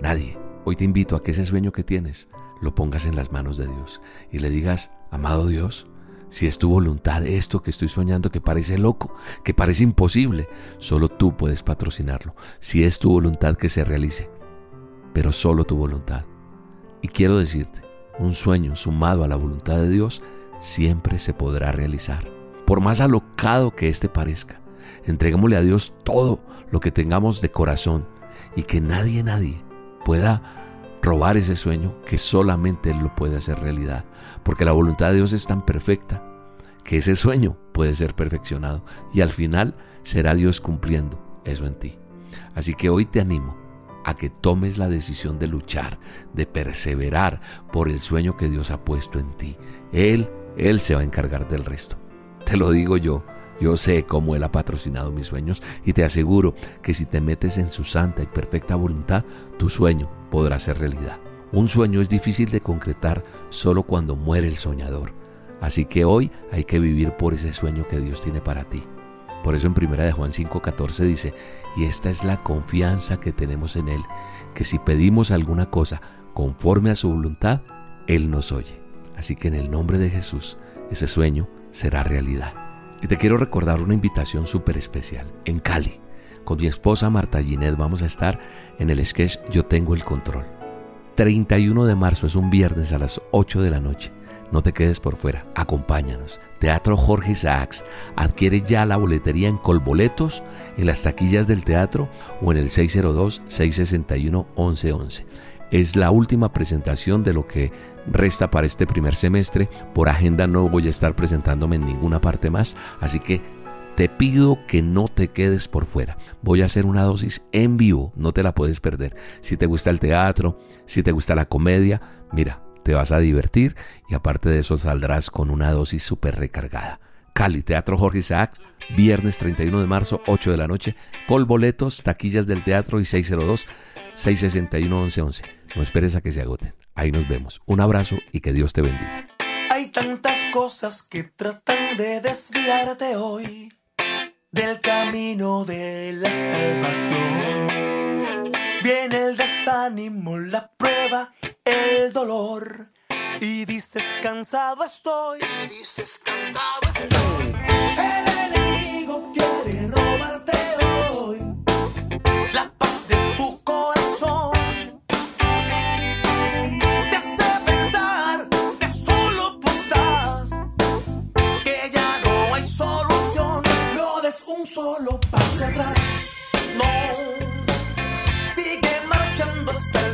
Nadie. Hoy te invito a que ese sueño que tienes lo pongas en las manos de Dios y le digas, amado Dios, si es tu voluntad esto que estoy soñando que parece loco, que parece imposible, solo tú puedes patrocinarlo. Si es tu voluntad que se realice, pero solo tu voluntad. Y quiero decirte, un sueño sumado a la voluntad de Dios siempre se podrá realizar. Por más alocado que éste parezca, entreguémosle a Dios todo lo que tengamos de corazón y que nadie, nadie pueda robar ese sueño que solamente Él lo puede hacer realidad. Porque la voluntad de Dios es tan perfecta que ese sueño puede ser perfeccionado y al final será Dios cumpliendo eso en ti. Así que hoy te animo a que tomes la decisión de luchar, de perseverar por el sueño que Dios ha puesto en ti. Él, Él se va a encargar del resto. Te lo digo yo, yo sé cómo Él ha patrocinado mis sueños y te aseguro que si te metes en su santa y perfecta voluntad, tu sueño podrá ser realidad. Un sueño es difícil de concretar solo cuando muere el soñador. Así que hoy hay que vivir por ese sueño que Dios tiene para ti. Por eso en 1 de Juan 5:14 dice, y esta es la confianza que tenemos en Él, que si pedimos alguna cosa conforme a su voluntad, Él nos oye. Así que en el nombre de Jesús, ese sueño será realidad. Y te quiero recordar una invitación súper especial. En Cali, con mi esposa Marta Ginet vamos a estar en el sketch Yo tengo el control. 31 de marzo es un viernes a las 8 de la noche. No te quedes por fuera, acompáñanos. Teatro Jorge Isaacs. Adquiere ya la boletería en Colboletos, en las taquillas del teatro o en el 602-661-1111. Es la última presentación de lo que resta para este primer semestre. Por agenda no voy a estar presentándome en ninguna parte más, así que te pido que no te quedes por fuera. Voy a hacer una dosis en vivo, no te la puedes perder. Si te gusta el teatro, si te gusta la comedia, mira, te vas a divertir y aparte de eso saldrás con una dosis súper recargada. Cali, Teatro Jorge Isaac, viernes 31 de marzo, 8 de la noche, col boletos, taquillas del teatro y 602-661-1111. No esperes a que se agoten. Ahí nos vemos. Un abrazo y que Dios te bendiga. Hay tantas cosas que tratan de desviarte hoy del camino de la salvación. Viene el desánimo, la prueba, el dolor. Y dices cansado estoy. Y dices cansado estoy. El enemigo quiere robarte hoy la paz de tu corazón. Te hace pensar que solo tú estás, que ya no hay solución. No des un solo paso atrás. Hasta el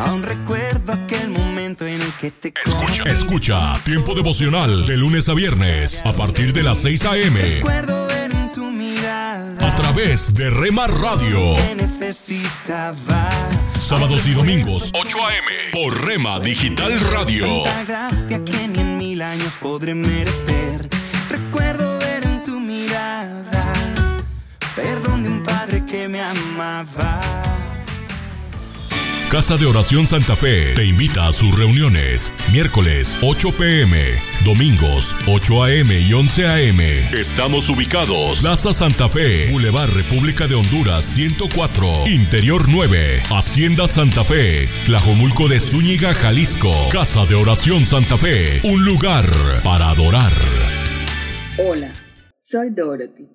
Aún recuerdo aquel momento en el que te Escucha, escucha Tiempo Devocional de lunes a viernes a partir de las 6 a.m. Recuerdo ver en tu mirada A través de Rema Radio. necesitaba. Sábados y domingos, 8 a.m. por Rema Digital Radio. Gracia que ni en mil años podré merecer. Recuerdo ver en tu mirada perdón de un padre que me amaba. Casa de Oración Santa Fe te invita a sus reuniones. Miércoles 8 pm, domingos 8 am y 11 am. Estamos ubicados. Plaza Santa Fe, Boulevard República de Honduras 104, Interior 9, Hacienda Santa Fe, Tlajomulco de Zúñiga, Jalisco. Casa de Oración Santa Fe, un lugar para adorar. Hola, soy Dorothy.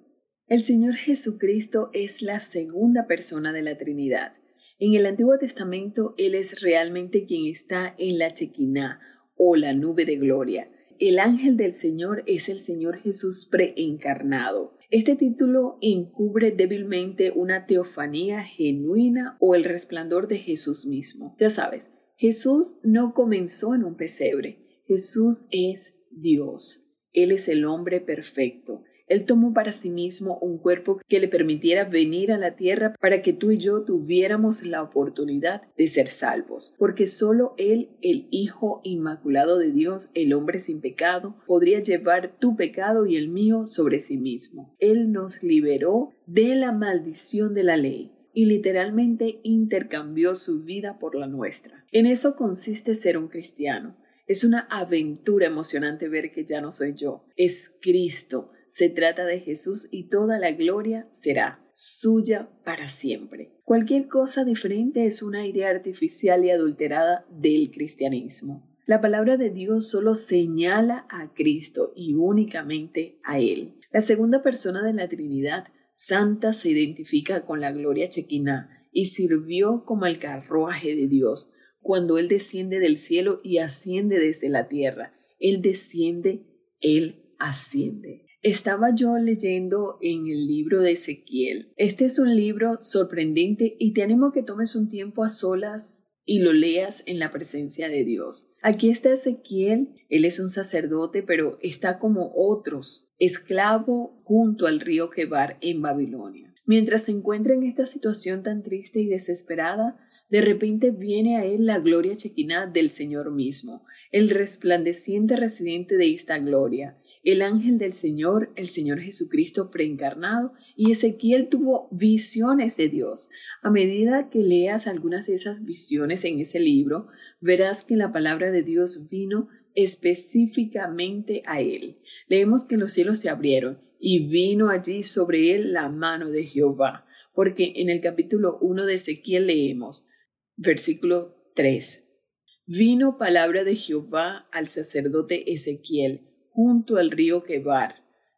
El Señor Jesucristo es la segunda persona de la Trinidad. En el Antiguo Testamento, Él es realmente quien está en la Chequiná o la nube de gloria. El ángel del Señor es el Señor Jesús preencarnado. Este título encubre débilmente una teofanía genuina o el resplandor de Jesús mismo. Ya sabes, Jesús no comenzó en un pesebre. Jesús es Dios. Él es el hombre perfecto. Él tomó para sí mismo un cuerpo que le permitiera venir a la tierra para que tú y yo tuviéramos la oportunidad de ser salvos, porque solo Él, el Hijo Inmaculado de Dios, el hombre sin pecado, podría llevar tu pecado y el mío sobre sí mismo. Él nos liberó de la maldición de la ley y literalmente intercambió su vida por la nuestra. En eso consiste ser un cristiano. Es una aventura emocionante ver que ya no soy yo, es Cristo. Se trata de Jesús y toda la gloria será suya para siempre. Cualquier cosa diferente es una idea artificial y adulterada del cristianismo. La palabra de Dios solo señala a Cristo y únicamente a Él. La segunda persona de la Trinidad Santa se identifica con la gloria chequina y sirvió como el carruaje de Dios cuando Él desciende del cielo y asciende desde la tierra. Él desciende, Él asciende. Estaba yo leyendo en el libro de Ezequiel. Este es un libro sorprendente y te animo que tomes un tiempo a solas y lo leas en la presencia de Dios. Aquí está Ezequiel, él es un sacerdote, pero está como otros, esclavo junto al río Quebar en Babilonia. Mientras se encuentra en esta situación tan triste y desesperada, de repente viene a él la gloria chequina del Señor mismo, el resplandeciente residente de esta gloria, el ángel del Señor, el Señor Jesucristo preencarnado, y Ezequiel tuvo visiones de Dios. A medida que leas algunas de esas visiones en ese libro, verás que la palabra de Dios vino específicamente a él. Leemos que los cielos se abrieron y vino allí sobre él la mano de Jehová, porque en el capítulo 1 de Ezequiel leemos, versículo 3. Vino palabra de Jehová al sacerdote Ezequiel junto al río Quebar.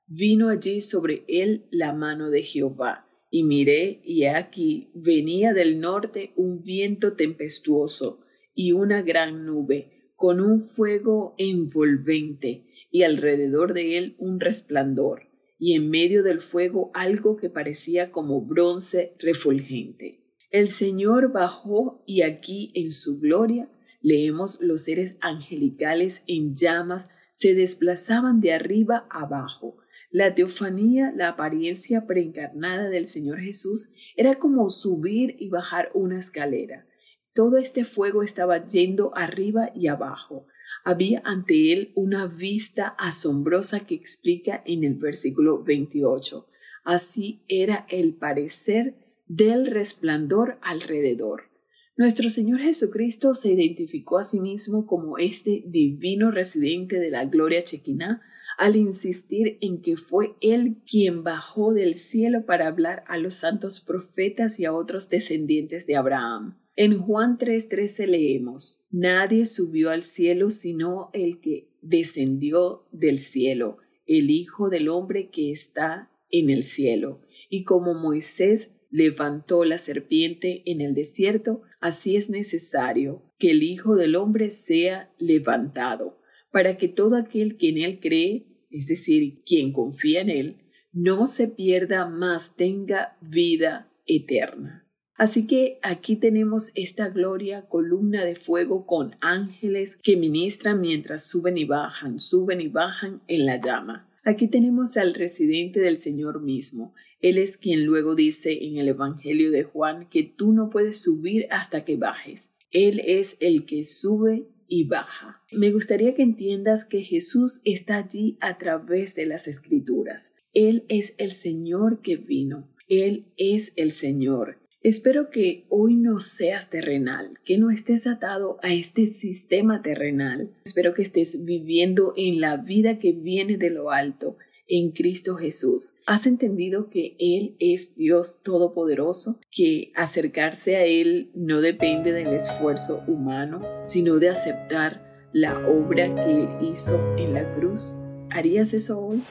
Vino allí sobre él la mano de Jehová. Y miré, y aquí venía del norte un viento tempestuoso y una gran nube, con un fuego envolvente, y alrededor de él un resplandor, y en medio del fuego algo que parecía como bronce refulgente. El Señor bajó y aquí en su gloria leemos los seres angelicales en llamas se desplazaban de arriba abajo. La teofanía, la apariencia preencarnada del Señor Jesús, era como subir y bajar una escalera. Todo este fuego estaba yendo arriba y abajo. Había ante él una vista asombrosa que explica en el versículo 28. Así era el parecer del resplandor alrededor. Nuestro Señor Jesucristo se identificó a sí mismo como este divino residente de la gloria chequiná al insistir en que fue Él quien bajó del cielo para hablar a los santos profetas y a otros descendientes de Abraham. En Juan 3:13 leemos, Nadie subió al cielo sino el que descendió del cielo, el Hijo del Hombre que está en el cielo. Y como Moisés levantó la serpiente en el desierto, así es necesario que el Hijo del Hombre sea levantado, para que todo aquel que en él cree, es decir, quien confía en él, no se pierda, mas tenga vida eterna. Así que aquí tenemos esta gloria, columna de fuego con ángeles que ministran mientras suben y bajan, suben y bajan en la llama. Aquí tenemos al residente del Señor mismo. Él es quien luego dice en el Evangelio de Juan que tú no puedes subir hasta que bajes. Él es el que sube y baja. Me gustaría que entiendas que Jesús está allí a través de las escrituras. Él es el Señor que vino. Él es el Señor. Espero que hoy no seas terrenal, que no estés atado a este sistema terrenal. Espero que estés viviendo en la vida que viene de lo alto, en Cristo Jesús. ¿Has entendido que Él es Dios Todopoderoso? Que acercarse a Él no depende del esfuerzo humano, sino de aceptar la obra que Él hizo en la cruz. ¿Harías eso hoy?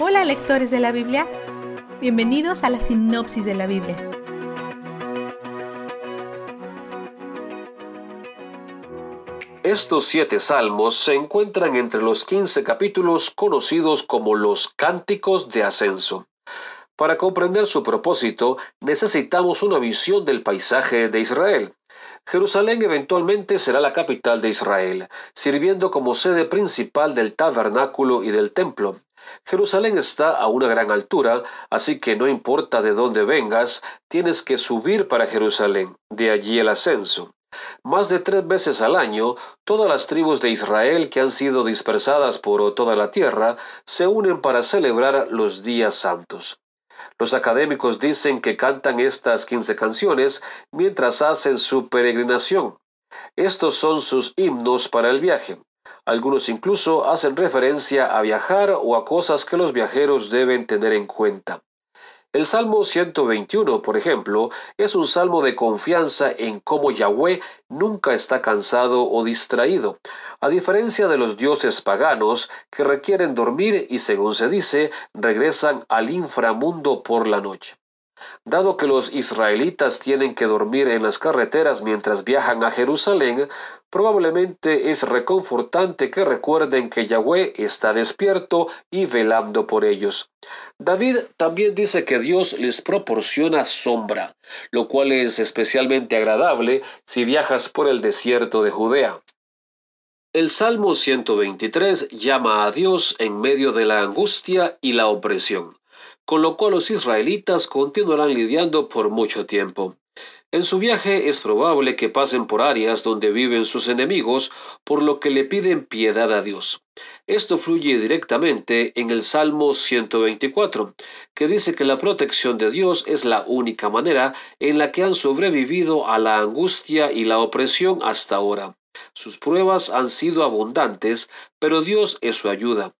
Hola lectores de la Biblia. Bienvenidos a la sinopsis de la Biblia. Estos siete salmos se encuentran entre los quince capítulos conocidos como los Cánticos de Ascenso. Para comprender su propósito, necesitamos una visión del paisaje de Israel. Jerusalén eventualmente será la capital de Israel, sirviendo como sede principal del tabernáculo y del templo. Jerusalén está a una gran altura, así que no importa de dónde vengas, tienes que subir para Jerusalén, de allí el ascenso. Más de tres veces al año, todas las tribus de Israel que han sido dispersadas por toda la tierra se unen para celebrar los días santos. Los académicos dicen que cantan estas quince canciones mientras hacen su peregrinación. Estos son sus himnos para el viaje. Algunos incluso hacen referencia a viajar o a cosas que los viajeros deben tener en cuenta. El Salmo 121, por ejemplo, es un salmo de confianza en cómo Yahweh nunca está cansado o distraído, a diferencia de los dioses paganos que requieren dormir y, según se dice, regresan al inframundo por la noche. Dado que los israelitas tienen que dormir en las carreteras mientras viajan a Jerusalén, probablemente es reconfortante que recuerden que Yahweh está despierto y velando por ellos. David también dice que Dios les proporciona sombra, lo cual es especialmente agradable si viajas por el desierto de Judea. El Salmo 123 llama a Dios en medio de la angustia y la opresión con lo cual los israelitas continuarán lidiando por mucho tiempo. En su viaje es probable que pasen por áreas donde viven sus enemigos, por lo que le piden piedad a Dios. Esto fluye directamente en el Salmo 124, que dice que la protección de Dios es la única manera en la que han sobrevivido a la angustia y la opresión hasta ahora. Sus pruebas han sido abundantes, pero Dios es su ayuda.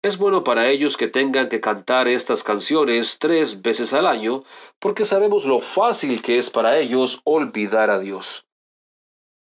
Es bueno para ellos que tengan que cantar estas canciones tres veces al año, porque sabemos lo fácil que es para ellos olvidar a Dios.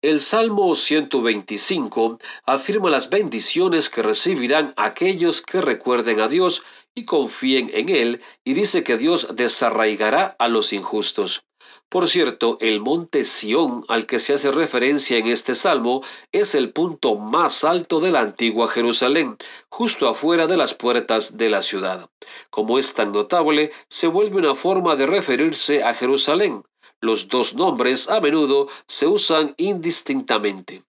El Salmo 125 afirma las bendiciones que recibirán aquellos que recuerden a Dios y confíen en Él, y dice que Dios desarraigará a los injustos. Por cierto, el monte Sión al que se hace referencia en este salmo es el punto más alto de la antigua Jerusalén, justo afuera de las puertas de la ciudad. Como es tan notable, se vuelve una forma de referirse a Jerusalén. Los dos nombres a menudo se usan indistintamente.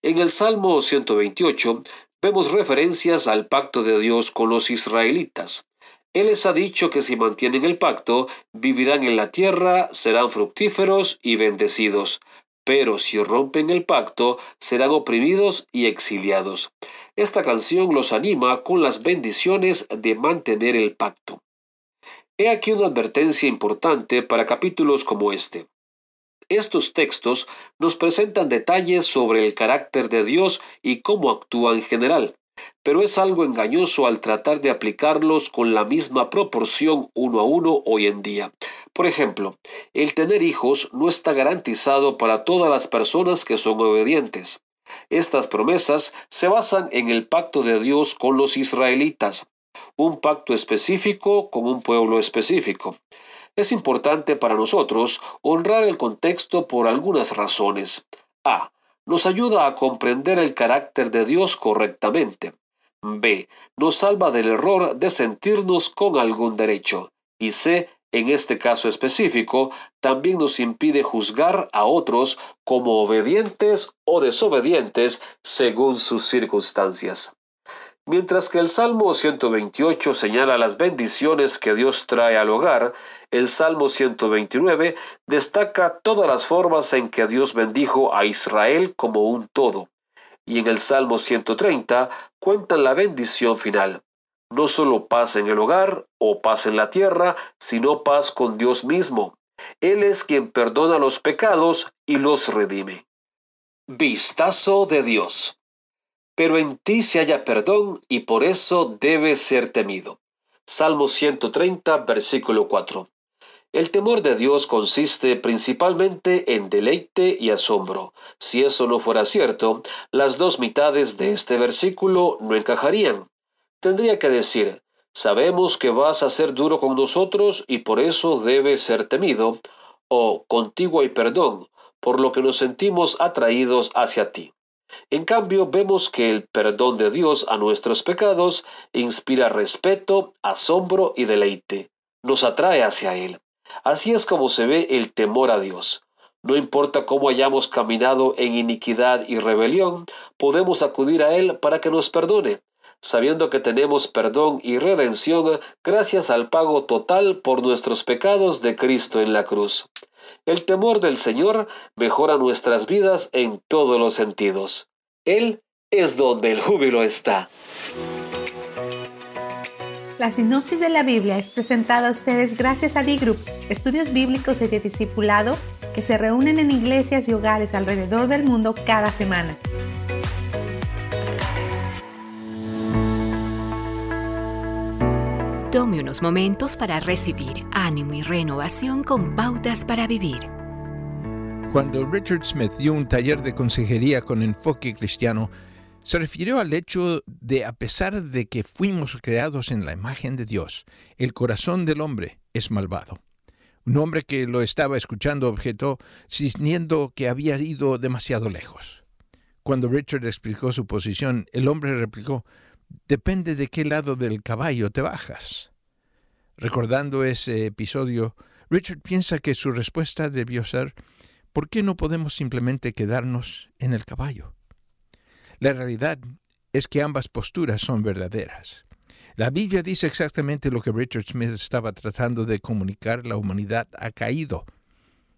En el Salmo 128 vemos referencias al pacto de Dios con los israelitas. Él les ha dicho que si mantienen el pacto, vivirán en la tierra, serán fructíferos y bendecidos. Pero si rompen el pacto, serán oprimidos y exiliados. Esta canción los anima con las bendiciones de mantener el pacto. He aquí una advertencia importante para capítulos como este. Estos textos nos presentan detalles sobre el carácter de Dios y cómo actúa en general pero es algo engañoso al tratar de aplicarlos con la misma proporción uno a uno hoy en día. Por ejemplo, el tener hijos no está garantizado para todas las personas que son obedientes. Estas promesas se basan en el pacto de Dios con los israelitas, un pacto específico con un pueblo específico. Es importante para nosotros honrar el contexto por algunas razones. A nos ayuda a comprender el carácter de Dios correctamente. B. Nos salva del error de sentirnos con algún derecho. Y C. en este caso específico, también nos impide juzgar a otros como obedientes o desobedientes según sus circunstancias. Mientras que el Salmo 128 señala las bendiciones que Dios trae al hogar, el Salmo 129 destaca todas las formas en que Dios bendijo a Israel como un todo. Y en el Salmo 130 cuentan la bendición final. No solo paz en el hogar o paz en la tierra, sino paz con Dios mismo. Él es quien perdona los pecados y los redime. Vistazo de Dios pero en ti se halla perdón y por eso debe ser temido. Salmo 130, versículo 4. El temor de Dios consiste principalmente en deleite y asombro. Si eso no fuera cierto, las dos mitades de este versículo no encajarían. Tendría que decir, sabemos que vas a ser duro con nosotros y por eso debe ser temido, o contigo hay perdón, por lo que nos sentimos atraídos hacia ti. En cambio, vemos que el perdón de Dios a nuestros pecados inspira respeto, asombro y deleite. Nos atrae hacia Él. Así es como se ve el temor a Dios. No importa cómo hayamos caminado en iniquidad y rebelión, podemos acudir a Él para que nos perdone, sabiendo que tenemos perdón y redención gracias al pago total por nuestros pecados de Cristo en la cruz. El temor del Señor mejora nuestras vidas en todos los sentidos. Él es donde el júbilo está. La sinopsis de la Biblia es presentada a ustedes gracias a D-Group, estudios bíblicos y de discipulado que se reúnen en iglesias y hogares alrededor del mundo cada semana. Tome unos momentos para recibir ánimo y renovación con pautas para vivir. Cuando Richard Smith dio un taller de consejería con enfoque cristiano, se refirió al hecho de, a pesar de que fuimos creados en la imagen de Dios, el corazón del hombre es malvado. Un hombre que lo estaba escuchando objetó, cisniendo que había ido demasiado lejos. Cuando Richard explicó su posición, el hombre replicó, depende de qué lado del caballo te bajas. Recordando ese episodio, Richard piensa que su respuesta debió ser, ¿por qué no podemos simplemente quedarnos en el caballo? La realidad es que ambas posturas son verdaderas. La Biblia dice exactamente lo que Richard Smith estaba tratando de comunicar. La humanidad ha caído.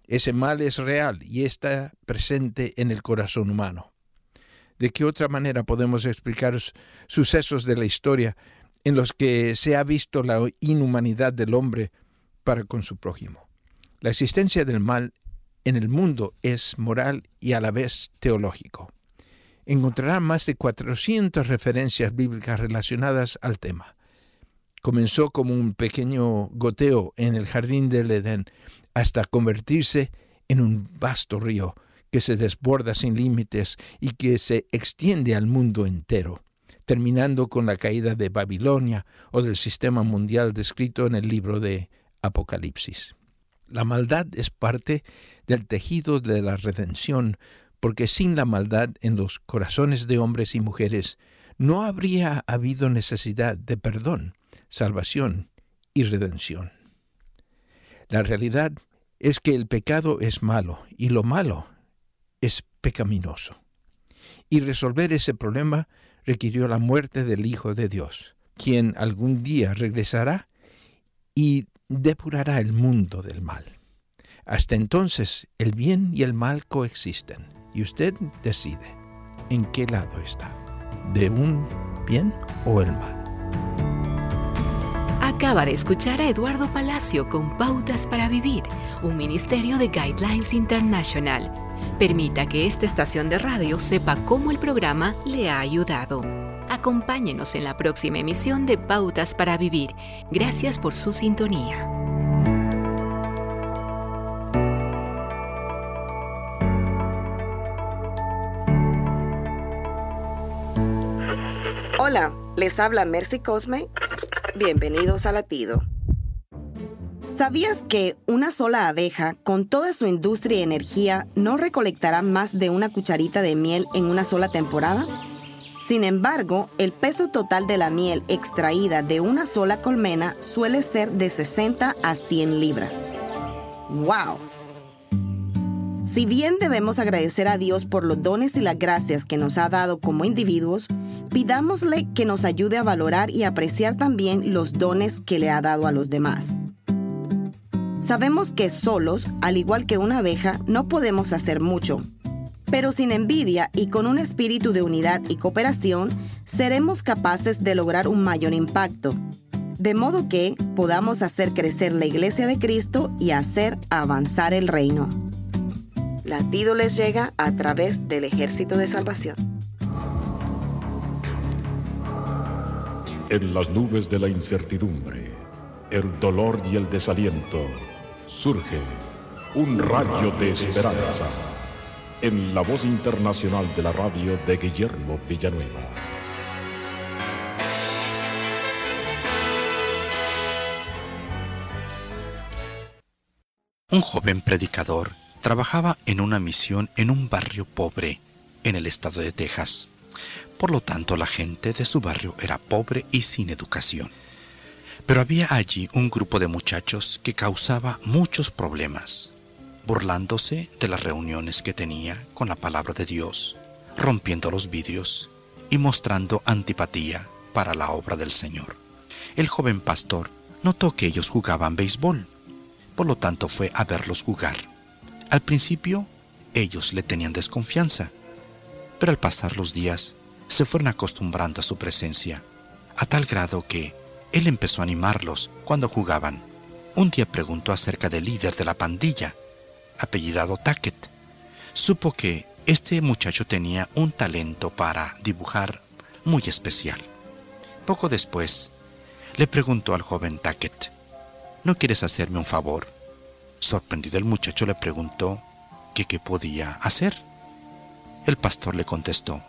Ese mal es real y está presente en el corazón humano. ¿De qué otra manera podemos explicar sucesos de la historia en los que se ha visto la inhumanidad del hombre para con su prójimo? La existencia del mal en el mundo es moral y a la vez teológico. Encontrará más de 400 referencias bíblicas relacionadas al tema. Comenzó como un pequeño goteo en el jardín del Edén hasta convertirse en un vasto río que se desborda sin límites y que se extiende al mundo entero, terminando con la caída de Babilonia o del sistema mundial descrito en el libro de Apocalipsis. La maldad es parte del tejido de la redención, porque sin la maldad en los corazones de hombres y mujeres no habría habido necesidad de perdón, salvación y redención. La realidad es que el pecado es malo y lo malo es pecaminoso. Y resolver ese problema requirió la muerte del Hijo de Dios, quien algún día regresará y depurará el mundo del mal. Hasta entonces el bien y el mal coexisten y usted decide en qué lado está, de un bien o el mal. Acaba de escuchar a Eduardo Palacio con Pautas para Vivir, un ministerio de Guidelines International Permita que esta estación de radio sepa cómo el programa le ha ayudado. Acompáñenos en la próxima emisión de Pautas para Vivir. Gracias por su sintonía. Hola, les habla Mercy Cosme. Bienvenidos a Latido. ¿Sabías que una sola abeja, con toda su industria y energía, no recolectará más de una cucharita de miel en una sola temporada? Sin embargo, el peso total de la miel extraída de una sola colmena suele ser de 60 a 100 libras. ¡Wow! Si bien debemos agradecer a Dios por los dones y las gracias que nos ha dado como individuos, pidámosle que nos ayude a valorar y apreciar también los dones que le ha dado a los demás. Sabemos que solos, al igual que una abeja, no podemos hacer mucho, pero sin envidia y con un espíritu de unidad y cooperación, seremos capaces de lograr un mayor impacto, de modo que podamos hacer crecer la iglesia de Cristo y hacer avanzar el reino. Latido les llega a través del ejército de salvación. En las nubes de la incertidumbre, el dolor y el desaliento, surge un rayo de esperanza en la voz internacional de la radio de Guillermo Villanueva. Un joven predicador trabajaba en una misión en un barrio pobre en el estado de Texas. Por lo tanto, la gente de su barrio era pobre y sin educación. Pero había allí un grupo de muchachos que causaba muchos problemas, burlándose de las reuniones que tenía con la palabra de Dios, rompiendo los vidrios y mostrando antipatía para la obra del Señor. El joven pastor notó que ellos jugaban béisbol, por lo tanto fue a verlos jugar. Al principio, ellos le tenían desconfianza, pero al pasar los días se fueron acostumbrando a su presencia, a tal grado que él empezó a animarlos cuando jugaban. Un día preguntó acerca del líder de la pandilla, apellidado Tackett. Supo que este muchacho tenía un talento para dibujar muy especial. Poco después, le preguntó al joven Tackett, ¿no quieres hacerme un favor? Sorprendido el muchacho le preguntó qué podía hacer. El pastor le contestó,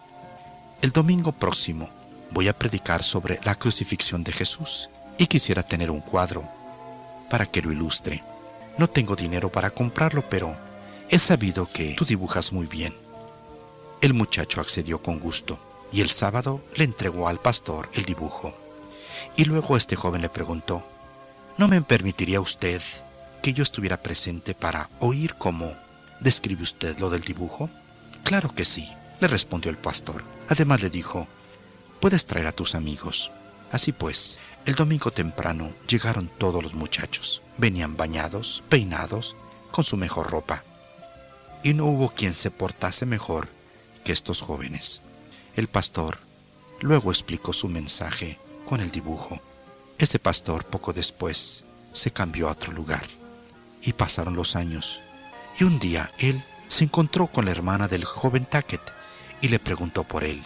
el domingo próximo voy a predicar sobre la crucifixión de Jesús y quisiera tener un cuadro para que lo ilustre. No tengo dinero para comprarlo, pero he sabido que tú dibujas muy bien. El muchacho accedió con gusto y el sábado le entregó al pastor el dibujo. Y luego este joven le preguntó, ¿no me permitiría usted que yo estuviera presente para oír cómo describe usted lo del dibujo? Claro que sí, le respondió el pastor. Además le dijo, puedes traer a tus amigos. Así pues, el domingo temprano llegaron todos los muchachos. Venían bañados, peinados, con su mejor ropa. Y no hubo quien se portase mejor que estos jóvenes. El pastor luego explicó su mensaje con el dibujo. Este pastor poco después se cambió a otro lugar. Y pasaron los años. Y un día él se encontró con la hermana del joven Tackett y le preguntó por él.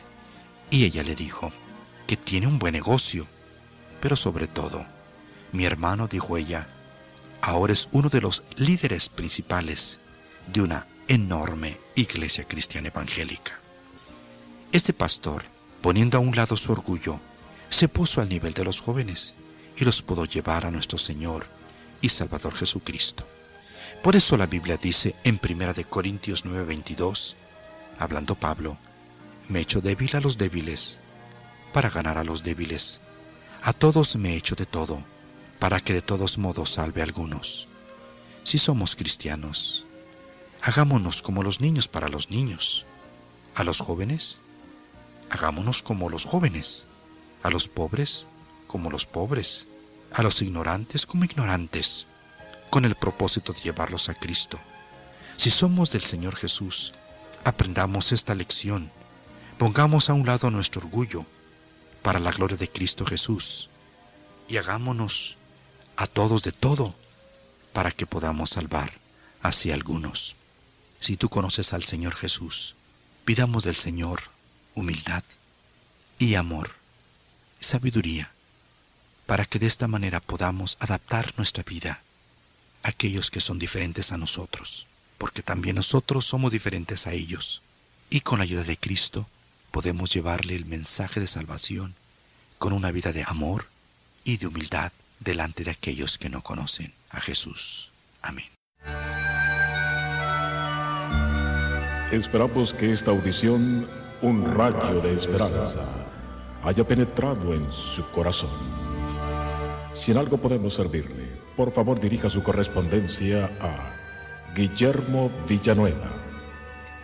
Y ella le dijo que tiene un buen negocio, pero sobre todo, mi hermano, dijo ella, ahora es uno de los líderes principales de una enorme iglesia cristiana evangélica. Este pastor, poniendo a un lado su orgullo, se puso al nivel de los jóvenes y los pudo llevar a nuestro Señor y Salvador Jesucristo. Por eso la Biblia dice en 1 Corintios 9:22, hablando Pablo, me he hecho débil a los débiles, para ganar a los débiles. A todos me he hecho de todo, para que de todos modos salve a algunos. Si somos cristianos, hagámonos como los niños para los niños. A los jóvenes, hagámonos como los jóvenes. A los pobres, como los pobres. A los ignorantes, como ignorantes, con el propósito de llevarlos a Cristo. Si somos del Señor Jesús, aprendamos esta lección Pongamos a un lado nuestro orgullo para la gloria de Cristo Jesús y hagámonos a todos de todo para que podamos salvar así algunos. Si tú conoces al Señor Jesús, pidamos del Señor humildad y amor, sabiduría, para que de esta manera podamos adaptar nuestra vida a aquellos que son diferentes a nosotros, porque también nosotros somos diferentes a ellos, y con la ayuda de Cristo, podemos llevarle el mensaje de salvación con una vida de amor y de humildad delante de aquellos que no conocen a Jesús. Amén. Esperamos que esta audición un rayo de esperanza haya penetrado en su corazón. Si en algo podemos servirle, por favor dirija su correspondencia a Guillermo Villanueva,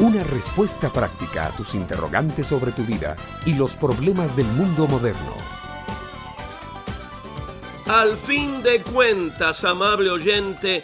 Una respuesta práctica a tus interrogantes sobre tu vida y los problemas del mundo moderno. Al fin de cuentas, amable oyente,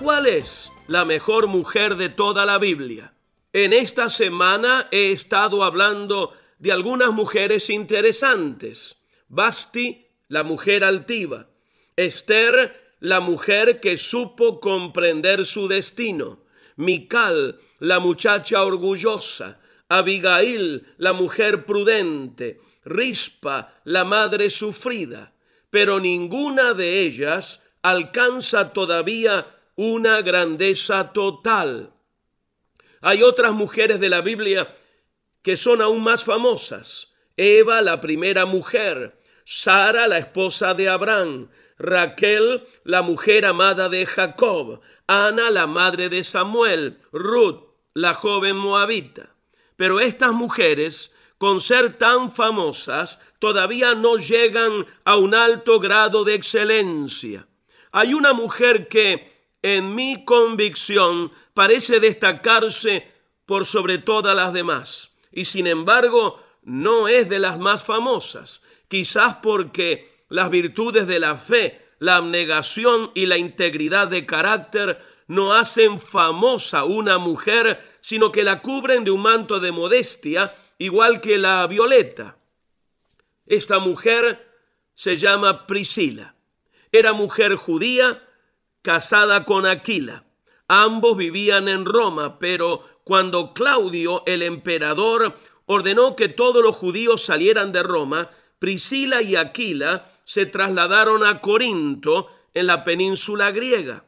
¿cuál es la mejor mujer de toda la Biblia? En esta semana he estado hablando de algunas mujeres interesantes. Basti, la mujer altiva. Esther, la mujer que supo comprender su destino. Mical, la muchacha orgullosa. Abigail, la mujer prudente. Rispa, la madre sufrida. Pero ninguna de ellas alcanza todavía una grandeza total. Hay otras mujeres de la Biblia que son aún más famosas. Eva, la primera mujer, Sara, la esposa de Abraham, Raquel, la mujer amada de Jacob, Ana, la madre de Samuel, Ruth, la joven moabita. Pero estas mujeres, con ser tan famosas, todavía no llegan a un alto grado de excelencia. Hay una mujer que, en mi convicción, parece destacarse por sobre todas las demás, y sin embargo no es de las más famosas, quizás porque las virtudes de la fe, la abnegación y la integridad de carácter no hacen famosa una mujer, sino que la cubren de un manto de modestia, igual que la violeta. Esta mujer se llama Priscila. Era mujer judía casada con Aquila. Ambos vivían en Roma, pero cuando Claudio, el emperador, ordenó que todos los judíos salieran de Roma, Priscila y Aquila se trasladaron a Corinto en la península griega.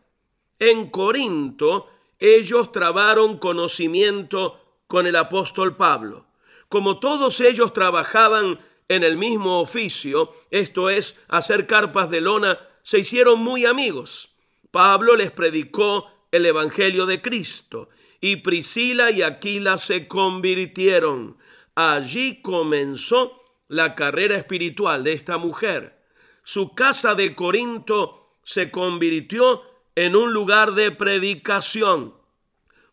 En Corinto ellos trabaron conocimiento con el apóstol Pablo. Como todos ellos trabajaban en el mismo oficio, esto es, hacer carpas de lona, se hicieron muy amigos. Pablo les predicó el Evangelio de Cristo y Priscila y Aquila se convirtieron. Allí comenzó la carrera espiritual de esta mujer su casa de Corinto se convirtió en un lugar de predicación.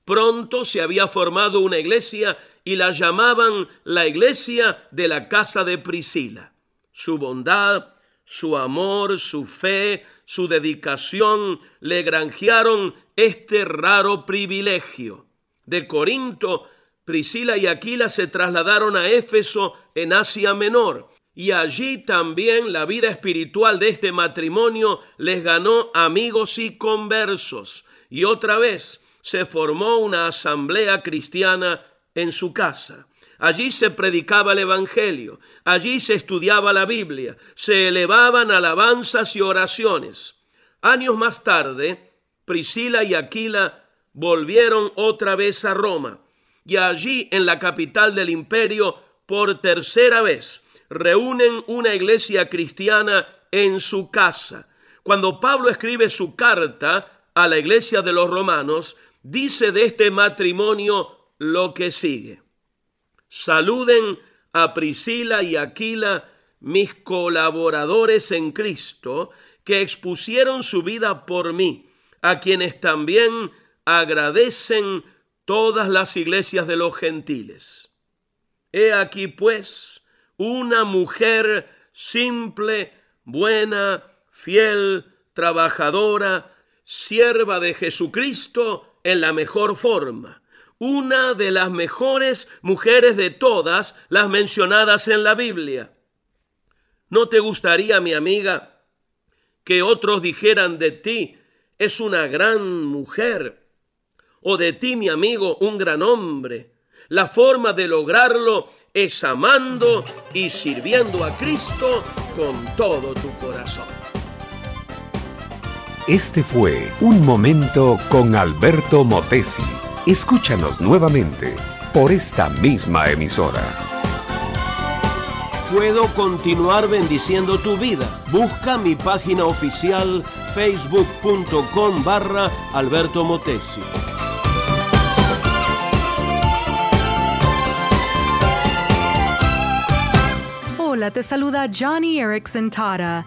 Pronto se había formado una iglesia y la llamaban la iglesia de la casa de Priscila. Su bondad, su amor, su fe, su dedicación le granjearon este raro privilegio. De Corinto, Priscila y Aquila se trasladaron a Éfeso en Asia Menor y allí también la vida espiritual de este matrimonio les ganó amigos y conversos. Y otra vez se formó una asamblea cristiana en su casa. Allí se predicaba el Evangelio, allí se estudiaba la Biblia, se elevaban alabanzas y oraciones. Años más tarde, Priscila y Aquila volvieron otra vez a Roma y allí en la capital del imperio por tercera vez reúnen una iglesia cristiana en su casa. Cuando Pablo escribe su carta a la iglesia de los romanos, dice de este matrimonio lo que sigue. Saluden a Priscila y Aquila, mis colaboradores en Cristo, que expusieron su vida por mí, a quienes también agradecen todas las iglesias de los gentiles. He aquí pues una mujer simple, buena, fiel, trabajadora, sierva de Jesucristo en la mejor forma. Una de las mejores mujeres de todas las mencionadas en la Biblia. ¿No te gustaría, mi amiga, que otros dijeran de ti, es una gran mujer? O de ti, mi amigo, un gran hombre. La forma de lograrlo es amando y sirviendo a Cristo con todo tu corazón. Este fue Un Momento con Alberto Motesi. Escúchanos nuevamente por esta misma emisora. Puedo continuar bendiciendo tu vida. Busca mi página oficial facebook.com barra Alberto Motesi. Hola, te saluda Johnny Erickson Tara.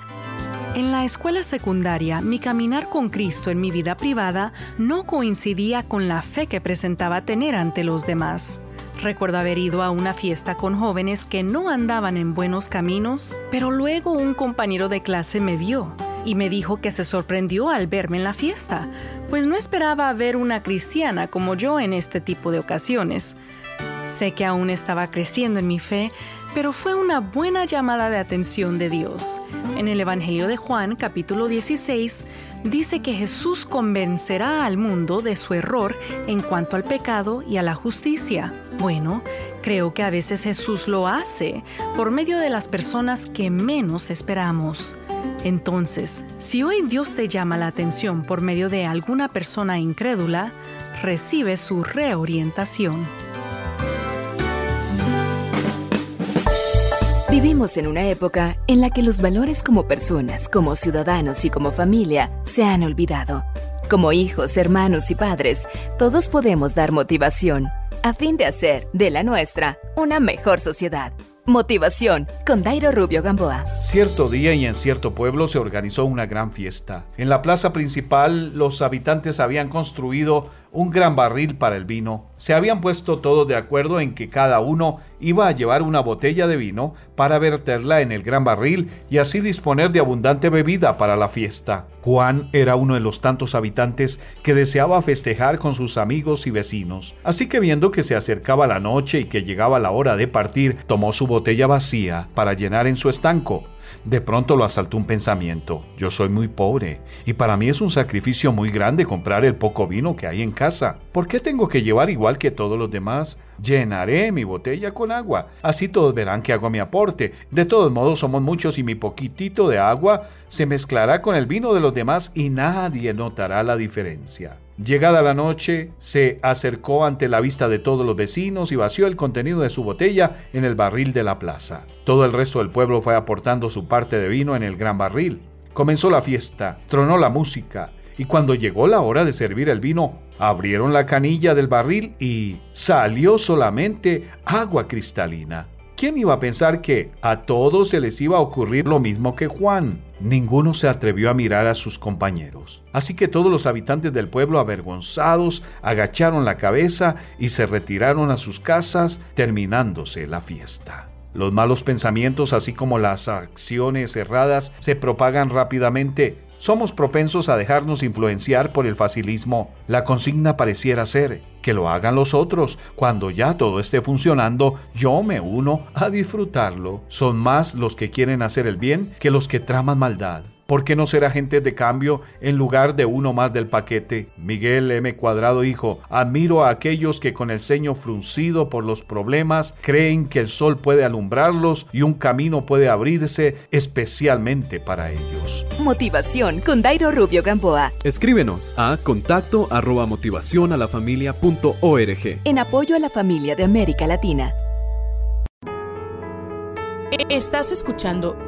En la escuela secundaria, mi caminar con Cristo en mi vida privada no coincidía con la fe que presentaba tener ante los demás. Recuerdo haber ido a una fiesta con jóvenes que no andaban en buenos caminos, pero luego un compañero de clase me vio y me dijo que se sorprendió al verme en la fiesta, pues no esperaba ver una cristiana como yo en este tipo de ocasiones. Sé que aún estaba creciendo en mi fe, pero fue una buena llamada de atención de Dios. En el Evangelio de Juan capítulo 16 dice que Jesús convencerá al mundo de su error en cuanto al pecado y a la justicia. Bueno, creo que a veces Jesús lo hace por medio de las personas que menos esperamos. Entonces, si hoy Dios te llama la atención por medio de alguna persona incrédula, recibe su reorientación. Vivimos en una época en la que los valores como personas, como ciudadanos y como familia se han olvidado. Como hijos, hermanos y padres, todos podemos dar motivación a fin de hacer de la nuestra una mejor sociedad. Motivación con Dairo Rubio Gamboa. Cierto día y en cierto pueblo se organizó una gran fiesta. En la plaza principal los habitantes habían construido un gran barril para el vino. Se habían puesto todos de acuerdo en que cada uno iba a llevar una botella de vino para verterla en el gran barril y así disponer de abundante bebida para la fiesta. Juan era uno de los tantos habitantes que deseaba festejar con sus amigos y vecinos. Así que viendo que se acercaba la noche y que llegaba la hora de partir, tomó su botella vacía para llenar en su estanco. De pronto lo asaltó un pensamiento. Yo soy muy pobre y para mí es un sacrificio muy grande comprar el poco vino que hay en casa. ¿Por qué tengo que llevar igual que todos los demás? Llenaré mi botella con agua. Así todos verán que hago mi aporte. De todos modos somos muchos y mi poquitito de agua se mezclará con el vino de los demás y nadie notará la diferencia. Llegada la noche, se acercó ante la vista de todos los vecinos y vació el contenido de su botella en el barril de la plaza. Todo el resto del pueblo fue aportando su parte de vino en el gran barril. Comenzó la fiesta, tronó la música, y cuando llegó la hora de servir el vino, abrieron la canilla del barril y salió solamente agua cristalina. ¿Quién iba a pensar que a todos se les iba a ocurrir lo mismo que Juan? Ninguno se atrevió a mirar a sus compañeros. Así que todos los habitantes del pueblo, avergonzados, agacharon la cabeza y se retiraron a sus casas, terminándose la fiesta. Los malos pensamientos, así como las acciones erradas, se propagan rápidamente somos propensos a dejarnos influenciar por el facilismo. La consigna pareciera ser que lo hagan los otros. Cuando ya todo esté funcionando, yo me uno a disfrutarlo. Son más los que quieren hacer el bien que los que traman maldad. ¿Por qué no ser agentes de cambio en lugar de uno más del paquete? Miguel M. Cuadrado dijo, admiro a aquellos que con el ceño fruncido por los problemas creen que el sol puede alumbrarlos y un camino puede abrirse especialmente para ellos. Motivación con Dairo Rubio Gamboa. Escríbenos a contacto arroba motivación a la familia punto org. En apoyo a la familia de América Latina. Estás escuchando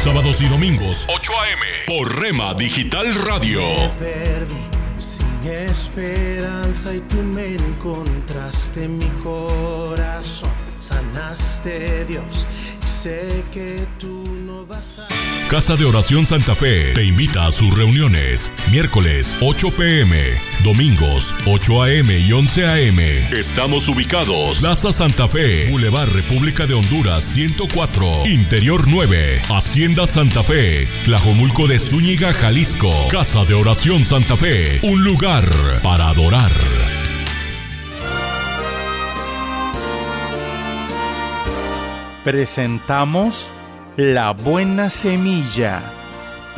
Sábados y domingos, 8 a.m. por Rema Digital Radio. perdí sin esperanza y tú me encontraste en mi corazón. Sanaste Dios sé que tú no vas a... Casa de Oración Santa Fe te invita a sus reuniones. Miércoles 8 pm, domingos 8 am y 11 am. Estamos ubicados. Plaza Santa Fe, Boulevard República de Honduras 104, Interior 9, Hacienda Santa Fe, Tlajomulco de Zúñiga, Jalisco. Casa de Oración Santa Fe, un lugar para adorar. Presentamos La Buena Semilla,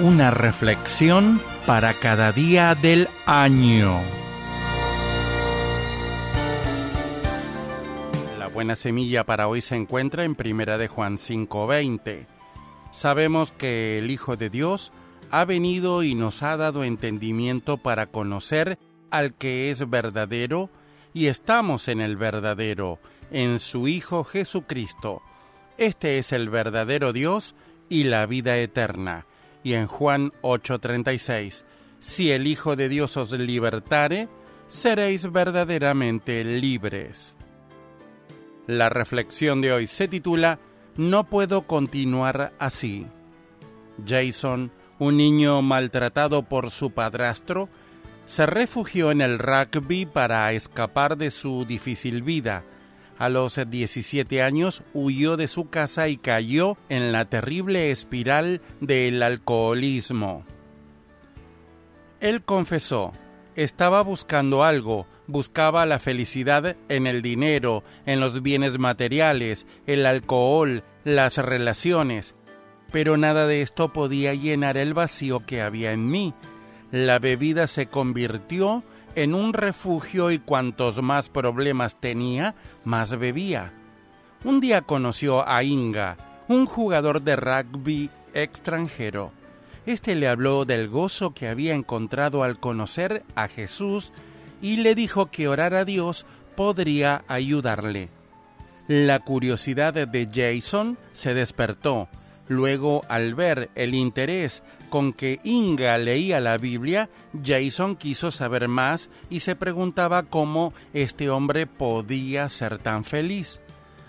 una reflexión para cada día del año. La buena semilla para hoy se encuentra en Primera de Juan 5:20. Sabemos que el Hijo de Dios ha venido y nos ha dado entendimiento para conocer al que es verdadero y estamos en el verdadero, en su Hijo Jesucristo. Este es el verdadero Dios y la vida eterna. Y en Juan 8:36, si el Hijo de Dios os libertare, seréis verdaderamente libres. La reflexión de hoy se titula No puedo continuar así. Jason, un niño maltratado por su padrastro, se refugió en el rugby para escapar de su difícil vida. A los 17 años huyó de su casa y cayó en la terrible espiral del alcoholismo. Él confesó, estaba buscando algo, buscaba la felicidad en el dinero, en los bienes materiales, el alcohol, las relaciones, pero nada de esto podía llenar el vacío que había en mí. La bebida se convirtió en un refugio y cuantos más problemas tenía, más bebía. Un día conoció a Inga, un jugador de rugby extranjero. Este le habló del gozo que había encontrado al conocer a Jesús y le dijo que orar a Dios podría ayudarle. La curiosidad de Jason se despertó. Luego, al ver el interés con que Inga leía la Biblia, Jason quiso saber más y se preguntaba cómo este hombre podía ser tan feliz.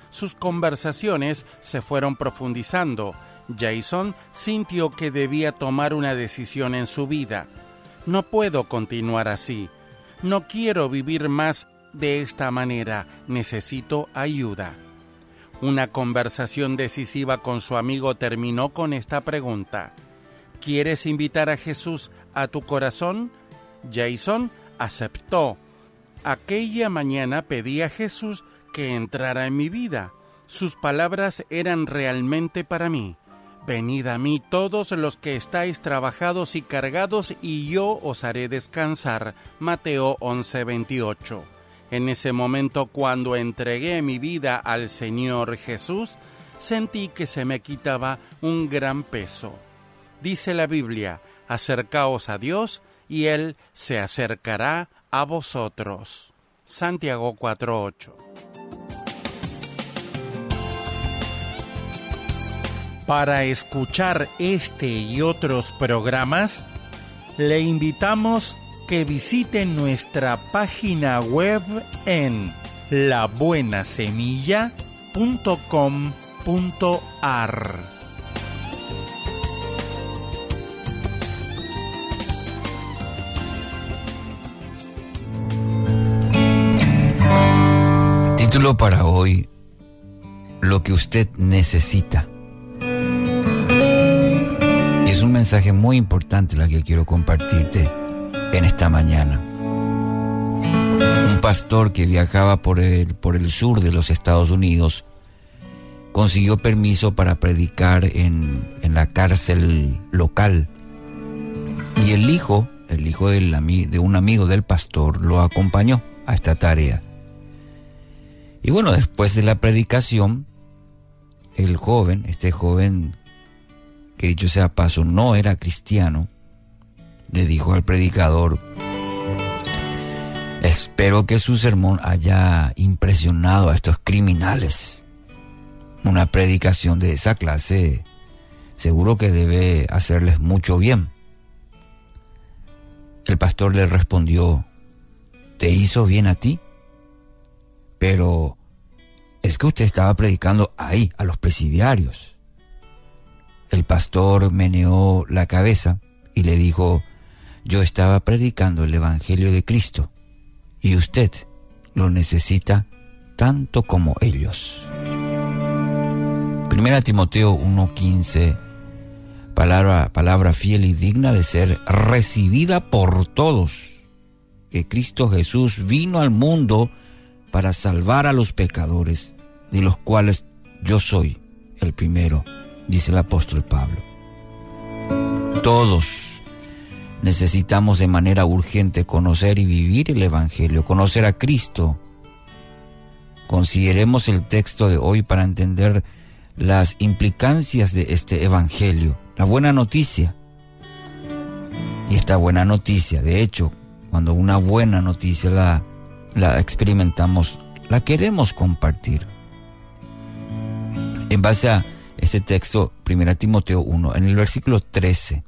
Sus conversaciones se fueron profundizando. Jason sintió que debía tomar una decisión en su vida. No puedo continuar así. No quiero vivir más de esta manera. Necesito ayuda. Una conversación decisiva con su amigo terminó con esta pregunta. ¿Quieres invitar a Jesús a tu corazón? Jason aceptó. Aquella mañana pedí a Jesús que entrara en mi vida. Sus palabras eran realmente para mí. Venid a mí todos los que estáis trabajados y cargados, y yo os haré descansar. Mateo 11:28. En ese momento cuando entregué mi vida al Señor Jesús, sentí que se me quitaba un gran peso. Dice la Biblia, acercaos a Dios y Él se acercará a vosotros. Santiago 4:8 Para escuchar este y otros programas, le invitamos que visiten nuestra página web en labuenasemilla.com.ar. Título para hoy, Lo que usted necesita. Y es un mensaje muy importante la que quiero compartirte en esta mañana. Un pastor que viajaba por el, por el sur de los Estados Unidos consiguió permiso para predicar en, en la cárcel local. Y el hijo, el hijo de un amigo del pastor, lo acompañó a esta tarea. Y bueno, después de la predicación, el joven, este joven, que dicho sea paso, no era cristiano, le dijo al predicador, espero que su sermón haya impresionado a estos criminales. Una predicación de esa clase seguro que debe hacerles mucho bien. El pastor le respondió, ¿te hizo bien a ti? Pero es que usted estaba predicando ahí, a los presidiarios. El pastor meneó la cabeza y le dijo, yo estaba predicando el Evangelio de Cristo y usted lo necesita tanto como ellos. Primera Timoteo 1:15, palabra, palabra fiel y digna de ser recibida por todos, que Cristo Jesús vino al mundo para salvar a los pecadores, de los cuales yo soy el primero, dice el apóstol Pablo. Todos necesitamos de manera urgente conocer y vivir el Evangelio, conocer a Cristo. Consideremos el texto de hoy para entender las implicancias de este Evangelio, la buena noticia. Y esta buena noticia, de hecho, cuando una buena noticia la, la experimentamos, la queremos compartir. En base a este texto, 1 Timoteo 1, en el versículo 13,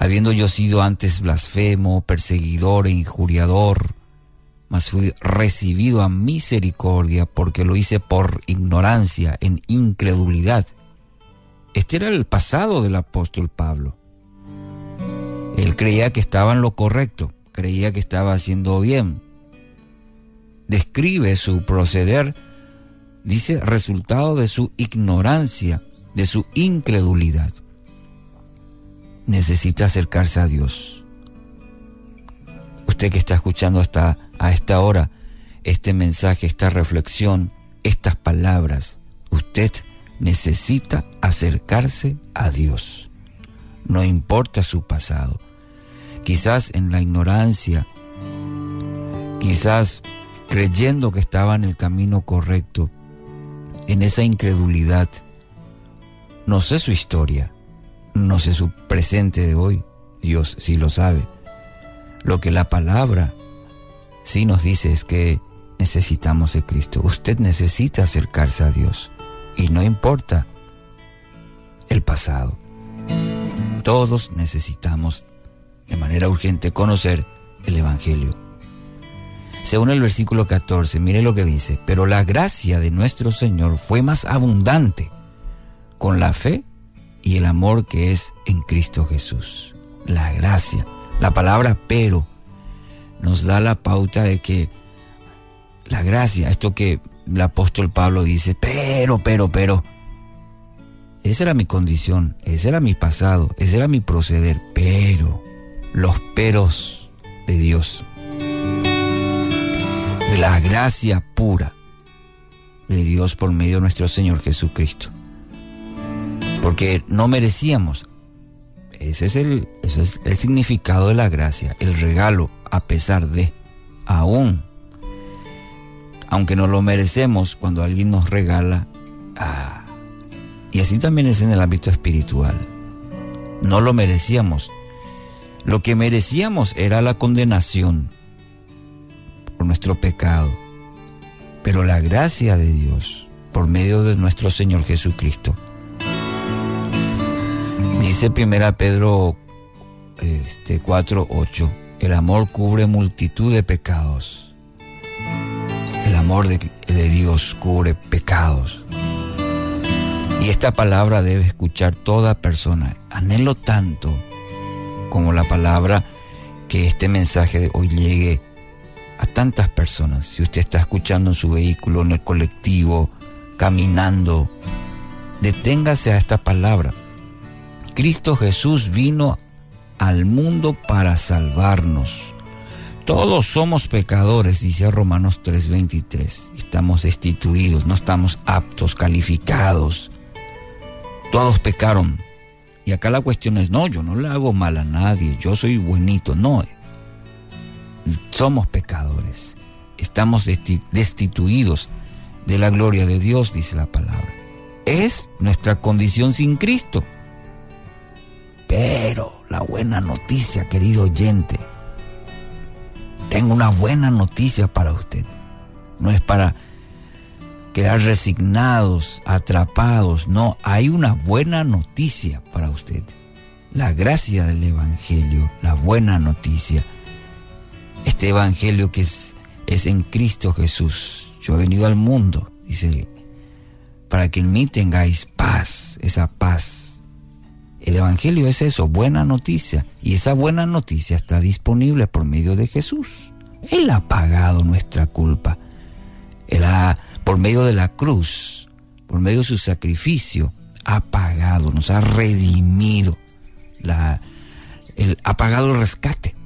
habiendo yo sido antes blasfemo, perseguidor e injuriador, mas fui recibido a misericordia porque lo hice por ignorancia, en incredulidad. Este era el pasado del apóstol Pablo. Él creía que estaba en lo correcto, creía que estaba haciendo bien. Describe su proceder, dice, resultado de su ignorancia, de su incredulidad necesita acercarse a Dios. Usted que está escuchando hasta a esta hora este mensaje, esta reflexión, estas palabras, usted necesita acercarse a Dios. No importa su pasado. Quizás en la ignorancia, quizás creyendo que estaba en el camino correcto, en esa incredulidad. No sé su historia, no sé su presente de hoy, Dios sí lo sabe. Lo que la palabra sí nos dice es que necesitamos de Cristo. Usted necesita acercarse a Dios y no importa el pasado. Todos necesitamos de manera urgente conocer el Evangelio. Según el versículo 14, mire lo que dice, pero la gracia de nuestro Señor fue más abundante con la fe y el amor que es en Cristo Jesús. La gracia. La palabra pero nos da la pauta de que la gracia, esto que el apóstol Pablo dice, pero, pero, pero, esa era mi condición, ese era mi pasado, ese era mi proceder, pero los peros de Dios, de la gracia pura de Dios por medio de nuestro Señor Jesucristo porque no merecíamos. Ese es el, es el significado de la gracia, el regalo, a pesar de, aún, aunque no lo merecemos, cuando alguien nos regala, ah, y así también es en el ámbito espiritual. No lo merecíamos. Lo que merecíamos era la condenación por nuestro pecado. Pero la gracia de Dios, por medio de nuestro Señor Jesucristo, Dice primera Pedro este, 4.8, el amor cubre multitud de pecados. El amor de, de Dios cubre pecados. Y esta palabra debe escuchar toda persona. Anhelo tanto como la palabra que este mensaje de hoy llegue a tantas personas. Si usted está escuchando en su vehículo, en el colectivo, caminando, deténgase a esta palabra Cristo Jesús vino al mundo para salvarnos. Todos somos pecadores, dice Romanos 3:23. Estamos destituidos, no estamos aptos, calificados. Todos pecaron. Y acá la cuestión es, no, yo no le hago mal a nadie, yo soy buenito. No, somos pecadores. Estamos destituidos de la gloria de Dios, dice la palabra. Es nuestra condición sin Cristo. Pero la buena noticia, querido oyente, tengo una buena noticia para usted. No es para quedar resignados, atrapados. No, hay una buena noticia para usted. La gracia del Evangelio, la buena noticia. Este Evangelio que es, en Cristo Jesús. Yo he venido al mundo, dice, para que en mí tengáis paz, esa paz. El Evangelio es eso, buena noticia. Y esa buena noticia está disponible por medio de Jesús. Él ha pagado nuestra culpa. Él ha por medio de la cruz, por medio de su sacrificio, ha pagado, nos ha redimido, ha pagado el rescate.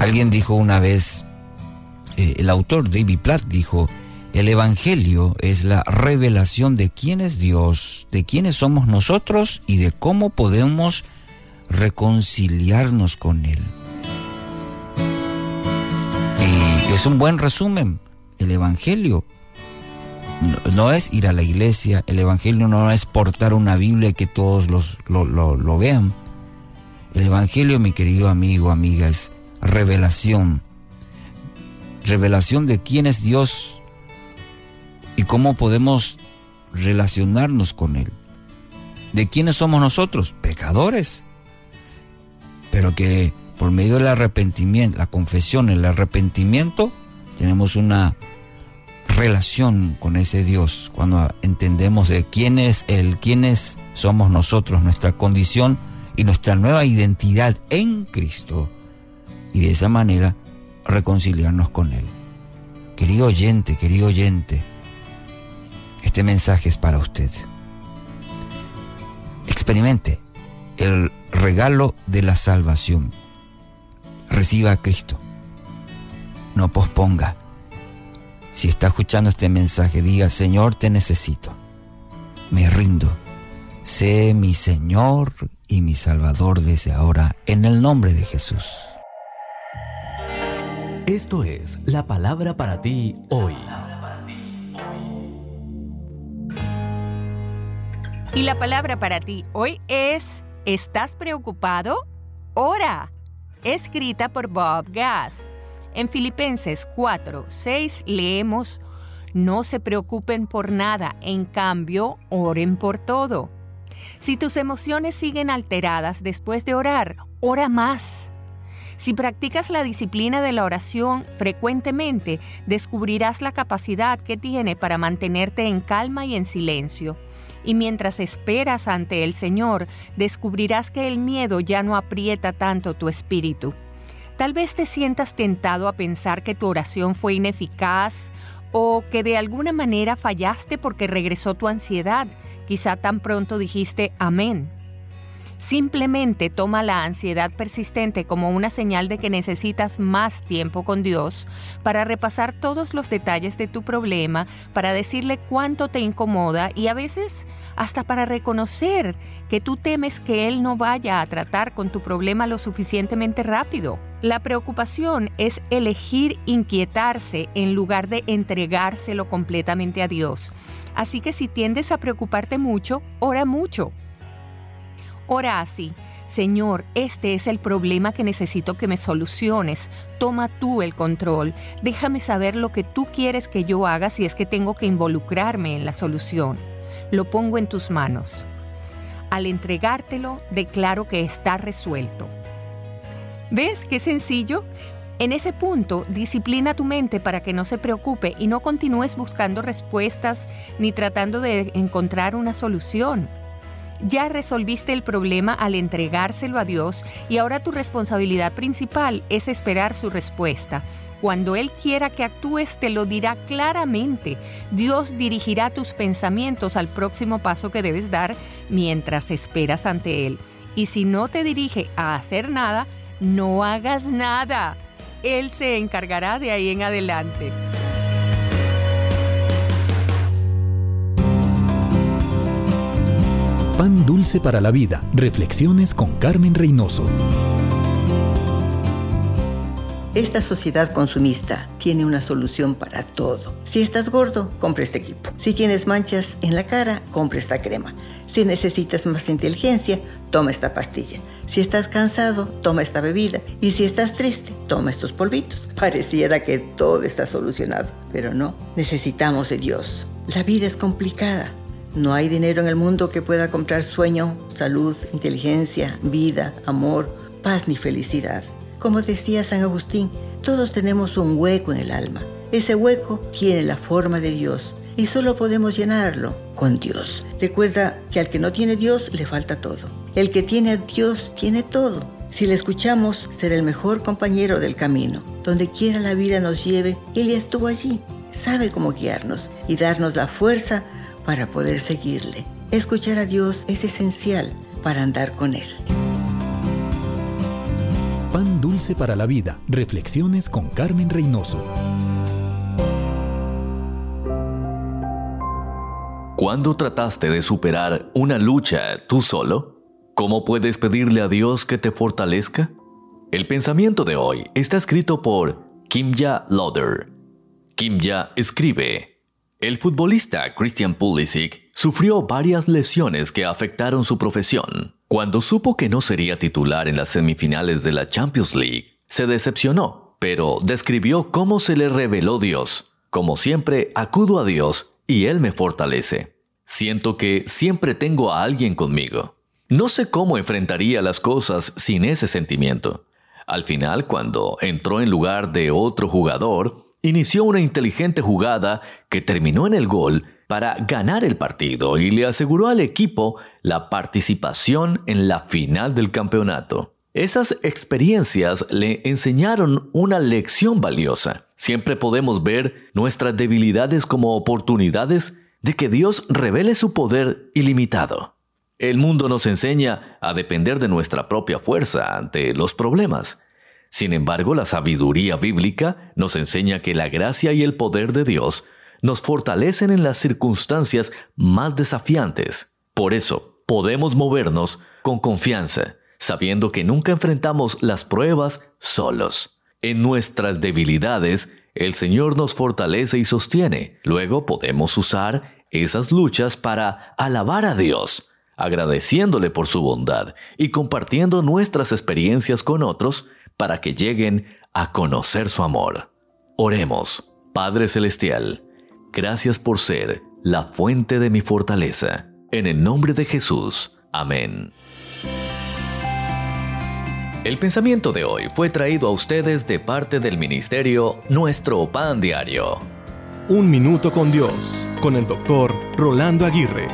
Alguien dijo una vez, eh, el autor David Platt dijo, el Evangelio es la revelación de quién es Dios, de quiénes somos nosotros y de cómo podemos reconciliarnos con Él. es un buen resumen. El Evangelio no, es ir a la iglesia, el Evangelio no es portar una Biblia y que todos los, lo, vean. El Evangelio, mi querido amigo, amiga, es revelación. Revelación de quién es Dios y cómo podemos relacionarnos con Él. ¿De quiénes somos nosotros? Pecadores. Pero que por medio del arrepentimiento, la confesión, el arrepentimiento, tenemos una relación con ese Dios, cuando entendemos de quién es Él, quiénes somos nosotros, nuestra condición y nuestra nueva identidad en Cristo, y de esa manera reconciliarnos con Él. Querido oyente, querido oyente, este mensaje es para usted. Experimente el regalo de la salvación reciba a Cristo. No posponga. Si está escuchando este mensaje, diga, Señor, te necesito. Me rindo. Sé mi Señor y mi Salvador desde ahora, en el nombre de Jesús. Esto es la palabra para ti hoy. Y la palabra para ti hoy es, ¿estás preocupado? Ora escrita por Bob Gass. En Filipenses 4, 6 leemos, no se preocupen por nada, en cambio, oren por todo. Si tus emociones siguen alteradas después de orar, ora más. Si practicas la disciplina de la oración frecuentemente, descubrirás la capacidad que tiene para mantenerte en calma y en silencio y mientras esperas ante el Señor, descubrirás que el miedo ya no aprieta tanto tu espíritu. Tal vez te sientas tentado a pensar que tu oración fue ineficaz o que de alguna manera fallaste porque regresó tu ansiedad. Quizá tan pronto dijiste amén. Simplemente toma la ansiedad persistente como una señal de que necesitas más tiempo con Dios para repasar todos los detalles de tu problema, para decirle cuánto te incomoda y a veces hasta para reconocer que tú temes que Él no vaya a tratar con tu problema lo suficientemente rápido. La preocupación es elegir inquietarse en lugar de entregárselo completamente a Dios. Así que si tiendes a preocuparte mucho, ora mucho. Ora así, Señor, este es el problema que necesito que me soluciones. Toma tú el control. Déjame saber lo que tú quieres que yo haga si es que tengo que involucrarme en la solución. Lo pongo en tus manos. Al entregártelo, declaro que está resuelto. ¿Ves qué sencillo? En ese punto, disciplina tu mente para que no se preocupe y no continúes buscando respuestas ni tratando de encontrar una solución. Ya resolviste el problema al entregárselo a Dios y ahora tu responsabilidad principal es esperar su respuesta. Cuando Él quiera que actúes, te lo dirá claramente. Dios dirigirá tus pensamientos al próximo paso que debes dar mientras esperas ante Él. Y si no te dirige a hacer nada, no hagas nada. Él se encargará de ahí en adelante. Pan Dulce para la Vida. Reflexiones con Carmen Reynoso. Esta sociedad consumista tiene una solución para todo. Si estás gordo, compra este equipo. Si tienes manchas en la cara, compra esta crema. Si necesitas más inteligencia, toma esta pastilla. Si estás cansado, toma esta bebida. Y si estás triste, toma estos polvitos. Pareciera que todo está solucionado, pero no. Necesitamos de Dios. La vida es complicada. No hay dinero en el mundo que pueda comprar sueño, salud, inteligencia, vida, amor, paz ni felicidad. Como decía San Agustín, todos tenemos un hueco en el alma. Ese hueco tiene la forma de Dios y solo podemos llenarlo con Dios. Recuerda que al que no tiene Dios le falta todo. El que tiene Dios tiene todo. Si le escuchamos, será el mejor compañero del camino. Donde quiera la vida nos lleve, Él estuvo allí. Sabe cómo guiarnos y darnos la fuerza para poder seguirle. Escuchar a Dios es esencial para andar con Él. Pan dulce para la vida. Reflexiones con Carmen Reynoso. ¿Cuándo trataste de superar una lucha tú solo? ¿Cómo puedes pedirle a Dios que te fortalezca? El pensamiento de hoy está escrito por Kimja Lauder. Kimja escribe: El futbolista Christian Pulisic sufrió varias lesiones que afectaron su profesión. Cuando supo que no sería titular en las semifinales de la Champions League, se decepcionó, pero describió cómo se le reveló Dios. Como siempre, acudo a Dios y Él me fortalece. Siento que siempre tengo a alguien conmigo. No sé cómo enfrentaría las cosas sin ese sentimiento. Al final, cuando entró en lugar de otro jugador, inició una inteligente jugada que terminó en el gol para ganar el partido y le aseguró al equipo la participación en la final del campeonato. Esas experiencias le enseñaron una lección valiosa. Siempre podemos ver nuestras debilidades como oportunidades de que Dios revele su poder ilimitado. El mundo nos enseña a depender de nuestra propia fuerza ante los problemas. Sin embargo, la sabiduría bíblica nos enseña que la gracia y el poder de Dios nos fortalecen en las circunstancias más desafiantes. Por eso, podemos movernos con confianza, sabiendo que nunca enfrentamos las pruebas solos. En nuestras debilidades, el Señor nos fortalece y sostiene. Luego podemos usar esas luchas para alabar a Dios, agradeciéndole por su bondad y compartiendo nuestras experiencias con otros para que lleguen a conocer su amor. Oremos, Padre Celestial, gracias por ser la fuente de mi fortaleza. En el nombre de Jesús. Amén. El pensamiento de hoy fue traído a ustedes de parte del ministerio Nuestro Pan Diario. Un minuto con Dios, con el doctor Rolando Aguirre.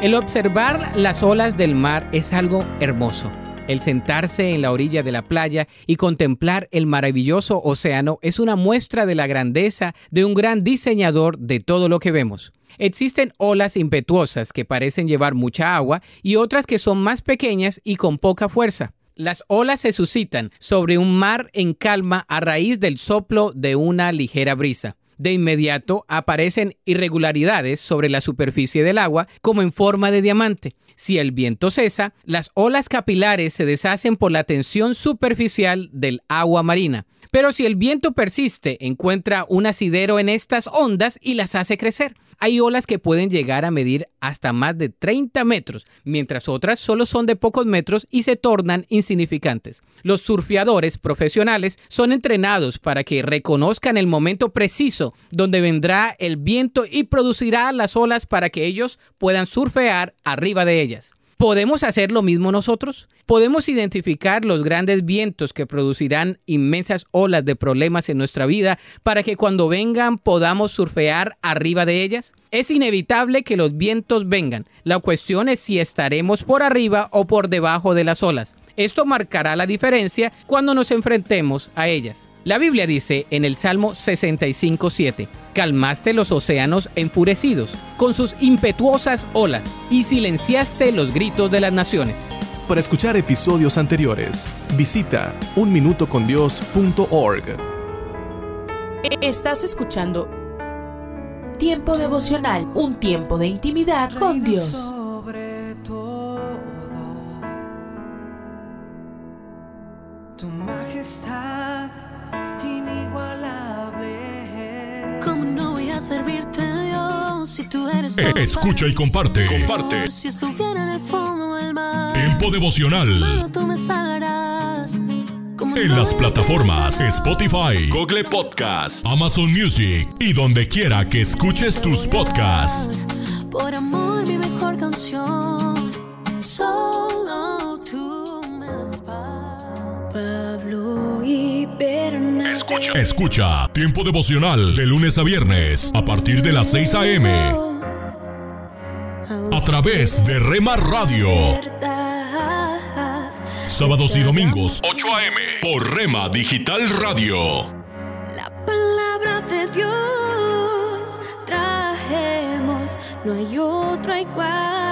El observar las olas del mar es algo hermoso. El sentarse en la orilla de la playa y contemplar el maravilloso océano es una muestra de la grandeza de un gran diseñador de todo lo que vemos. Existen olas impetuosas que parecen llevar mucha agua y otras que son más pequeñas y con poca fuerza. Las olas se suscitan sobre un mar en calma a raíz del soplo de una ligera brisa. De inmediato aparecen irregularidades sobre la superficie del agua como en forma de diamante. Si el viento cesa, las olas capilares se deshacen por la tensión superficial del agua marina. Pero si el viento persiste, encuentra un asidero en estas ondas y las hace crecer. Hay olas que pueden llegar a medir hasta más de 30 metros, mientras otras solo son de pocos metros y se tornan insignificantes. Los surfeadores profesionales son entrenados para que reconozcan el momento preciso donde vendrá el viento y producirá las olas para que ellos puedan surfear arriba de ellas. ¿Podemos hacer lo mismo nosotros? ¿Podemos identificar los grandes vientos que producirán inmensas olas de problemas en nuestra vida para que cuando vengan podamos surfear arriba de ellas? Es inevitable que los vientos vengan. La cuestión es si estaremos por arriba o por debajo de las olas. Esto marcará la diferencia cuando nos enfrentemos a ellas. La Biblia dice en el Salmo 65.7, calmaste los océanos enfurecidos con sus impetuosas olas y silenciaste los gritos de las naciones. Para escuchar episodios anteriores, visita unminutocondios.org. Estás escuchando Tiempo devocional, un tiempo de intimidad con Dios. Inigualable. ¿Cómo no voy a servirte, Dios? Escucha y comparte. Comparte. Tiempo devocional. En las plataformas Spotify, Google Podcast, Amazon Music y donde quiera que escuches tus podcasts. Por amor, mi mejor canción. Solo tú me das paz. Pablo. Escucha. Escucha Tiempo devocional de lunes a viernes a partir de las 6 a.m. A través de Rema Radio. Sábados y domingos, 8 a.m. por Rema Digital Radio. palabra de Dios trajemos, no hay otra igual.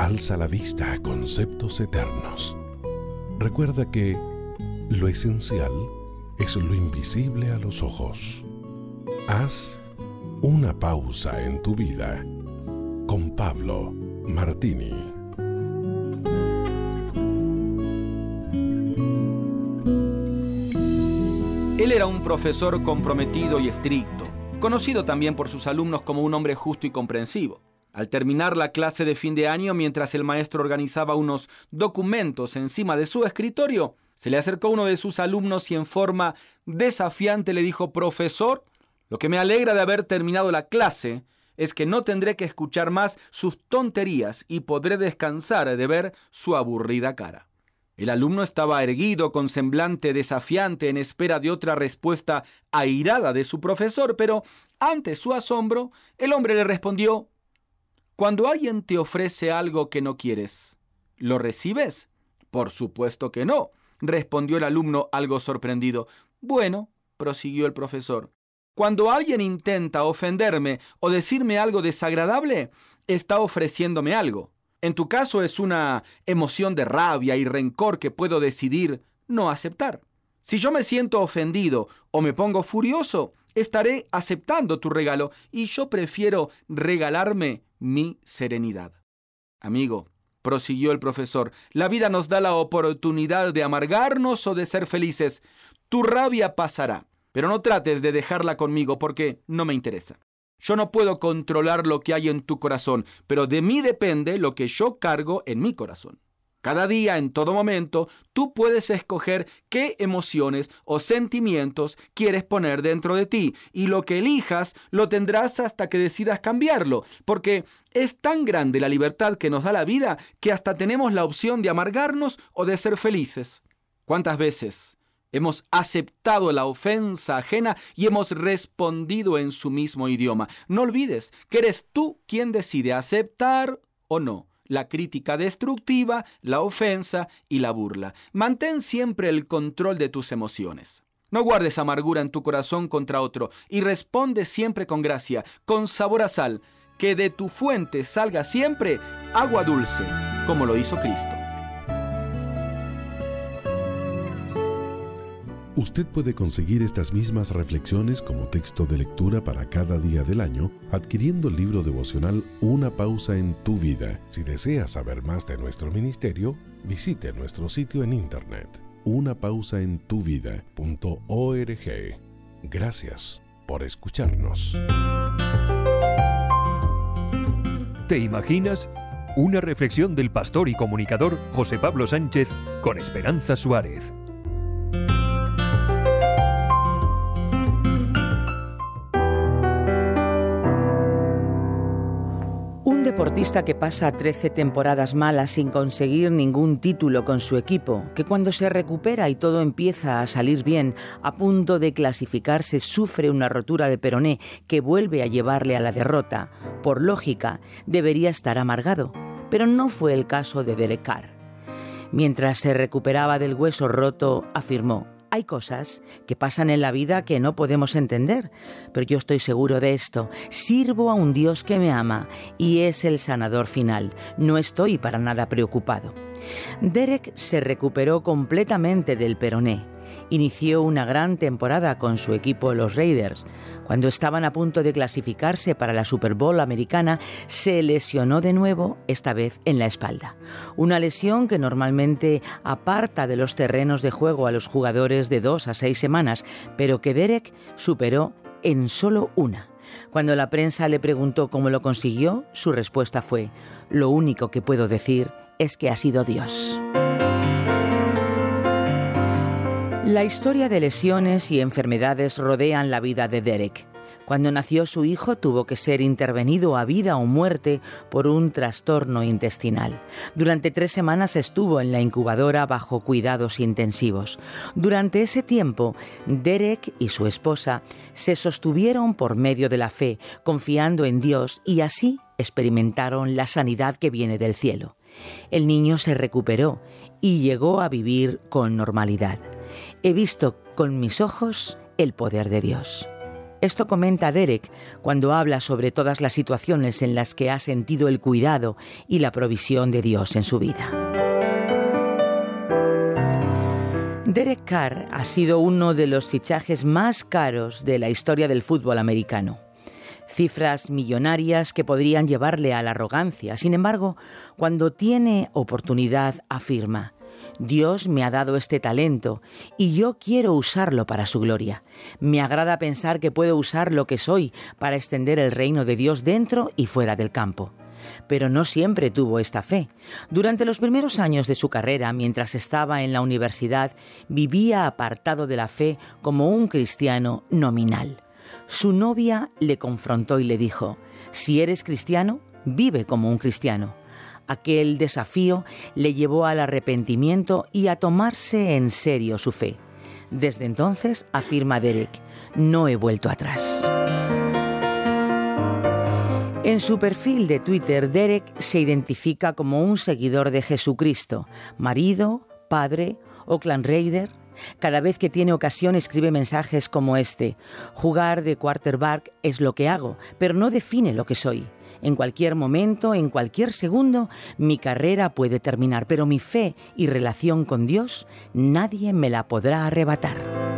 Alza la vista a conceptos eternos. Recuerda que lo esencial es lo invisible a los ojos. Haz una pausa en tu vida con Pablo Martini. Él era un profesor comprometido y estricto, conocido también por sus alumnos como un hombre justo y comprensivo. Al terminar la clase de fin de año, mientras el maestro organizaba unos documentos encima de su escritorio, se le acercó uno de sus alumnos y en forma desafiante le dijo, Profesor, lo que me alegra de haber terminado la clase es que no tendré que escuchar más sus tonterías y podré descansar de ver su aburrida cara. El alumno estaba erguido con semblante desafiante en espera de otra respuesta airada de su profesor, pero ante su asombro, el hombre le respondió, Cuando alguien te ofrece algo que no quieres, ¿lo recibes? Por supuesto que no, respondió el alumno algo sorprendido. Bueno, prosiguió el profesor, cuando alguien intenta ofenderme o decirme algo desagradable, está ofreciéndome algo. En tu caso es una emoción de rabia y rencor que puedo decidir no aceptar. Si yo me siento ofendido o me pongo furioso, estaré aceptando tu regalo y yo prefiero regalarme mi serenidad. Amigo, prosiguió el profesor, la vida nos da la oportunidad de amargarnos o de ser felices. Tu rabia pasará, pero no trates de dejarla conmigo porque no me interesa. Yo no puedo controlar lo que hay en tu corazón, pero de mí depende lo que yo cargo en mi corazón. Cada día, en todo momento, tú puedes escoger qué emociones o sentimientos quieres poner dentro de ti y lo que elijas lo tendrás hasta que decidas cambiarlo, porque es tan grande la libertad que nos da la vida que hasta tenemos la opción de amargarnos o de ser felices. ¿Cuántas veces Hemos aceptado la ofensa ajena y hemos respondido en su mismo idioma. No olvides que eres tú quien decide aceptar o no la crítica destructiva, la ofensa y la burla. Mantén siempre el control de tus emociones. No guardes amargura en tu corazón contra otro y responde siempre con gracia, con sabor a sal, que de tu fuente salga siempre agua dulce, como lo hizo Cristo. Usted puede conseguir estas mismas reflexiones como texto de lectura para cada día del año adquiriendo el libro devocional Una pausa en tu vida. Si desea saber más de nuestro ministerio, visite nuestro sitio en internet unapausaentuvida.org. Gracias por escucharnos. ¿Te imaginas? Una reflexión del pastor y comunicador José Pablo Sánchez con Esperanza Suárez. Deportista que pasa 13 temporadas malas sin conseguir ningún título con su equipo, que cuando se recupera y todo empieza a salir bien, a punto de clasificarse sufre una rotura de peroné que vuelve a llevarle a la derrota, por lógica, debería estar amargado. Pero no fue el caso de Derek. Mientras se recuperaba del hueso roto, afirmó, Hay cosas que pasan en la vida que no podemos entender, pero yo estoy seguro de esto. Sirvo a un Dios que me ama y es el sanador final. No estoy para nada preocupado. Derek se recuperó completamente del peroné inició una gran temporada con su equipo los Raiders. Cuando estaban a punto de clasificarse para la Super Bowl americana, se lesionó de nuevo, esta vez en la espalda. Una lesión que normalmente aparta de los terrenos de juego a los jugadores de dos a seis semanas, pero que Derek superó en solo una. Cuando la prensa le preguntó cómo lo consiguió, su respuesta fue, lo único que puedo decir es que ha sido Dios. La historia de lesiones y enfermedades rodean la vida de Derek. Cuando nació su hijo tuvo que ser intervenido a vida o muerte por un trastorno intestinal. Durante tres semanas estuvo en la incubadora bajo cuidados intensivos. Durante ese tiempo, Derek y su esposa se sostuvieron por medio de la fe, confiando en Dios y así experimentaron la sanidad que viene del cielo. El niño se recuperó y llegó a vivir con normalidad he visto con mis ojos el poder de Dios. Esto comenta Derek cuando habla sobre todas las situaciones en las que ha sentido el cuidado y la provisión de Dios en su vida. Derek Carr ha sido uno de los fichajes más caros de la historia del fútbol americano. Cifras millonarias que podrían llevarle a la arrogancia. Sin embargo, cuando tiene oportunidad, afirma, Dios me ha dado este talento y yo quiero usarlo para su gloria. Me agrada pensar que puedo usar lo que soy para extender el reino de Dios dentro y fuera del campo. Pero no siempre tuvo esta fe. Durante los primeros años de su carrera, mientras estaba en la universidad, vivía apartado de la fe como un cristiano nominal. Su novia le confrontó y le dijo, si eres cristiano, vive como un cristiano. Aquel desafío le llevó al arrepentimiento y a tomarse en serio su fe. Desde entonces, afirma Derek, no he vuelto atrás. En su perfil de Twitter, Derek se identifica como un seguidor de Jesucristo, marido, padre o clan raider. Cada vez que tiene ocasión escribe mensajes como este. Jugar de quarterback es lo que hago, pero no define lo que soy. En cualquier momento, en cualquier segundo, mi carrera puede terminar, pero mi fe y relación con Dios nadie me la podrá arrebatar.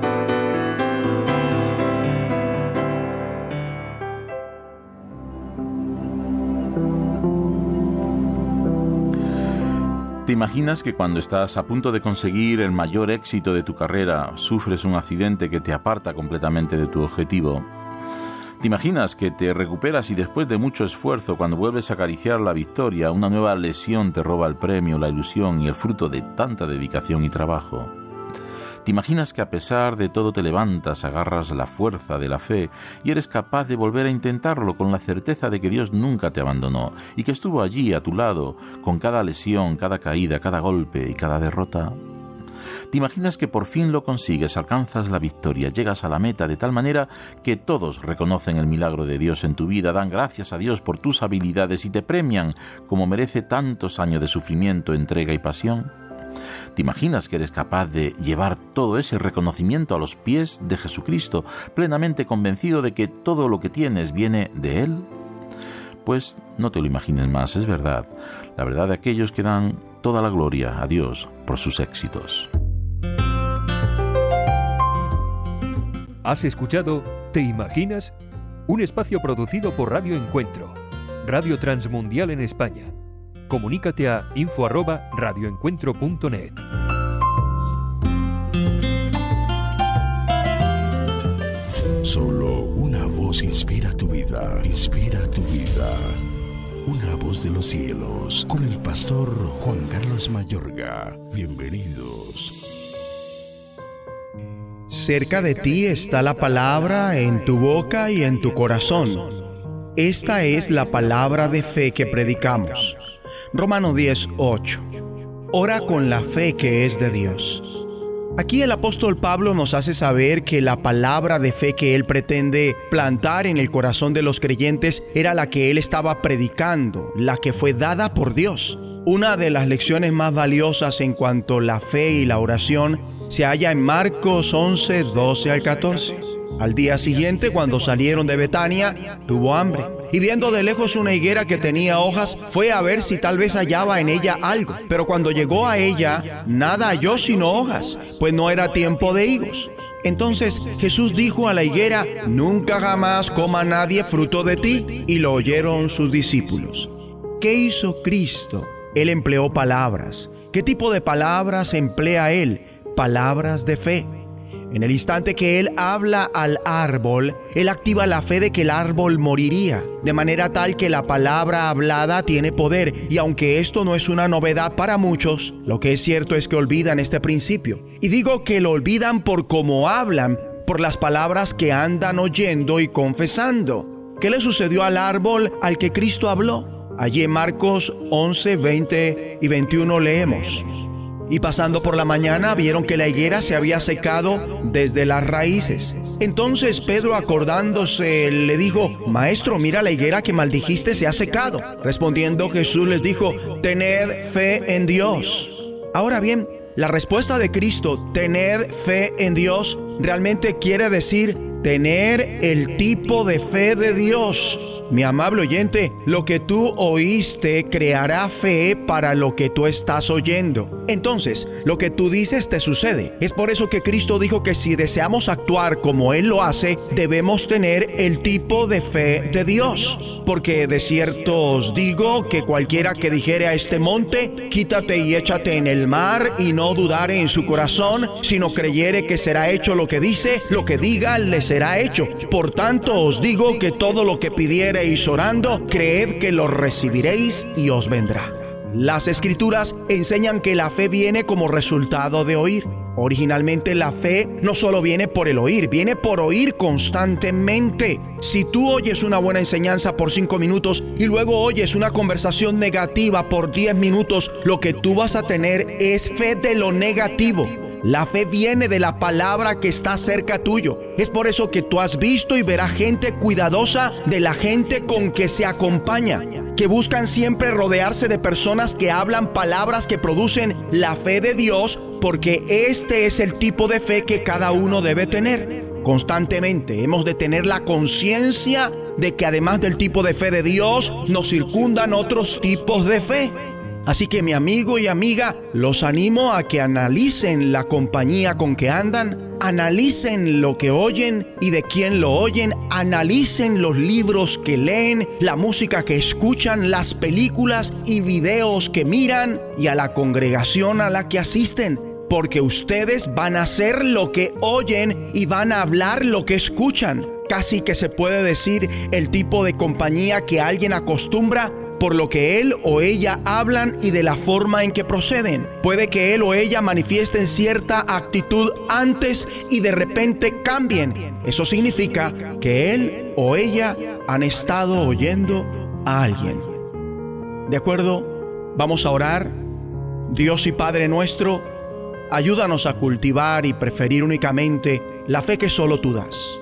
¿Te imaginas que cuando estás a punto de conseguir el mayor éxito de tu carrera, sufres un accidente que te aparta completamente de tu objetivo? ¿Te imaginas que te recuperas y después de mucho esfuerzo, cuando vuelves a acariciar la victoria, una nueva lesión te roba el premio, la ilusión y el fruto de tanta dedicación y trabajo? ¿Te imaginas que a pesar de todo te levantas, agarras la fuerza de la fe y eres capaz de volver a intentarlo con la certeza de que Dios nunca te abandonó y que estuvo allí a tu lado con cada lesión, cada caída, cada golpe y cada derrota? ¿Te imaginas que por fin lo consigues, alcanzas la victoria, llegas a la meta de tal manera que todos reconocen el milagro de Dios en tu vida, dan gracias a Dios por tus habilidades y te premian como merece tantos años de sufrimiento, entrega y pasión? ¿Te imaginas que eres capaz de llevar todo ese reconocimiento a los pies de Jesucristo, plenamente convencido de que todo lo que tienes viene de Él? Pues no te lo imagines más, es verdad, la verdad de aquellos que dan toda la gloria a Dios por sus éxitos. Has escuchado ¿Te imaginas? Un espacio producido por Radio Encuentro, Radio Transmundial en España. Comunícate a info@radioencuentro.net. Solo una voz inspira tu vida, inspira tu vida. Una voz de los cielos, con el pastor Juan Carlos Mayorga. Bienvenidos. Cerca de ti está la palabra en tu boca y en tu corazón. Esta es la palabra de fe que predicamos. Romano 10:8. Ora con la fe que es de Dios. Aquí el apóstol Pablo nos hace saber que la palabra de fe que él pretende plantar en el corazón de los creyentes era la que él estaba predicando, la que fue dada por Dios. Una de las lecciones más valiosas en cuanto a la fe y la oración se halla en Marcos 11, 12 al 14. Al día siguiente, cuando salieron de Betania, tuvo hambre. Y viendo de lejos una higuera que tenía hojas, fue a ver si tal vez hallaba en ella algo. Pero cuando llegó a ella, nada halló sino hojas, pues no era tiempo de higos. Entonces Jesús dijo a la higuera, nunca jamás coma nadie fruto de ti. Y lo oyeron sus discípulos. ¿Qué hizo Cristo? Él empleó palabras. ¿Qué tipo de palabras emplea Él? Palabras de fe. En el instante que Él habla al árbol, Él activa la fe de que el árbol moriría, de manera tal que la palabra hablada tiene poder. Y aunque esto no es una novedad para muchos, lo que es cierto es que olvidan este principio. Y digo que lo olvidan por cómo hablan, por las palabras que andan oyendo y confesando. ¿Qué le sucedió al árbol al que Cristo habló? Allí en Marcos 11, 20 y 21 leemos. Y pasando por la mañana vieron que la higuera se había secado desde las raíces. Entonces Pedro acordándose le dijo, Maestro, mira la higuera que maldijiste se ha secado. Respondiendo Jesús les dijo, Tened fe en Dios. Ahora bien, la respuesta de Cristo, tener fe en Dios, realmente quiere decir tener el tipo de fe de Dios. Mi amable oyente, lo que tú oíste creará fe para lo que tú estás oyendo. Entonces, lo que tú dices te sucede. Es por eso que Cristo dijo que si deseamos actuar como Él lo hace, debemos tener el tipo de fe de Dios. Porque de cierto os digo que cualquiera que dijere a este monte, quítate y échate en el mar y no dudare en su corazón, sino creyere que será hecho lo que dice, lo que diga le será hecho. Por tanto os digo que todo lo que pidiere orando, creed que lo recibiréis y os vendrá. Las escrituras enseñan que la fe viene como resultado de oír. Originalmente la fe no solo viene por el oír, viene por oír constantemente. Si tú oyes una buena enseñanza por cinco minutos y luego oyes una conversación negativa por diez minutos, lo que tú vas a tener es fe de lo negativo. La fe viene de la palabra que está cerca tuyo. Es por eso que tú has visto y verás gente cuidadosa de la gente con que se acompaña, que buscan siempre rodearse de personas que hablan palabras que producen la fe de Dios, porque este es el tipo de fe que cada uno debe tener. Constantemente hemos de tener la conciencia de que además del tipo de fe de Dios, nos circundan otros tipos de fe. Así que mi amigo y amiga, los animo a que analicen la compañía con que andan, analicen lo que oyen y de quién lo oyen, analicen los libros que leen, la música que escuchan, las películas y videos que miran y a la congregación a la que asisten. Porque ustedes van a hacer lo que oyen y van a hablar lo que escuchan. Casi que se puede decir el tipo de compañía que alguien acostumbra por lo que él o ella hablan y de la forma en que proceden. Puede que él o ella manifiesten cierta actitud antes y de repente cambien. Eso significa que él o ella han estado oyendo a alguien. ¿De acuerdo? Vamos a orar. Dios y Padre nuestro, ayúdanos a cultivar y preferir únicamente la fe que solo tú das.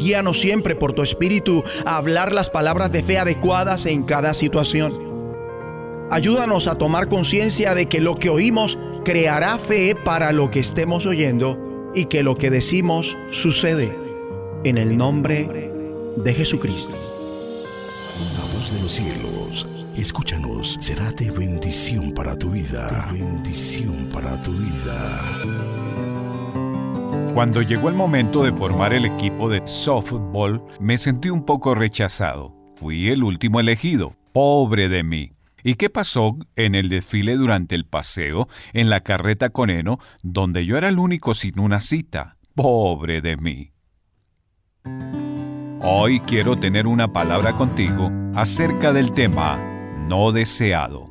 Guíanos siempre por tu espíritu a hablar las palabras de fe adecuadas en cada situación. Ayúdanos a tomar conciencia de que lo que oímos creará fe para lo que estemos oyendo y que lo que decimos sucede. En el nombre de Jesucristo. La voz de los cielos, escúchanos, será de bendición para tu vida. Bendición para tu vida. Cuando llegó el momento de formar el equipo de softball, me sentí un poco rechazado. Fui el último elegido. Pobre de mí. ¿Y qué pasó en el desfile durante el paseo en la carreta con heno, donde yo era el único sin una cita? Pobre de mí. Hoy quiero tener una palabra contigo acerca del tema no deseado.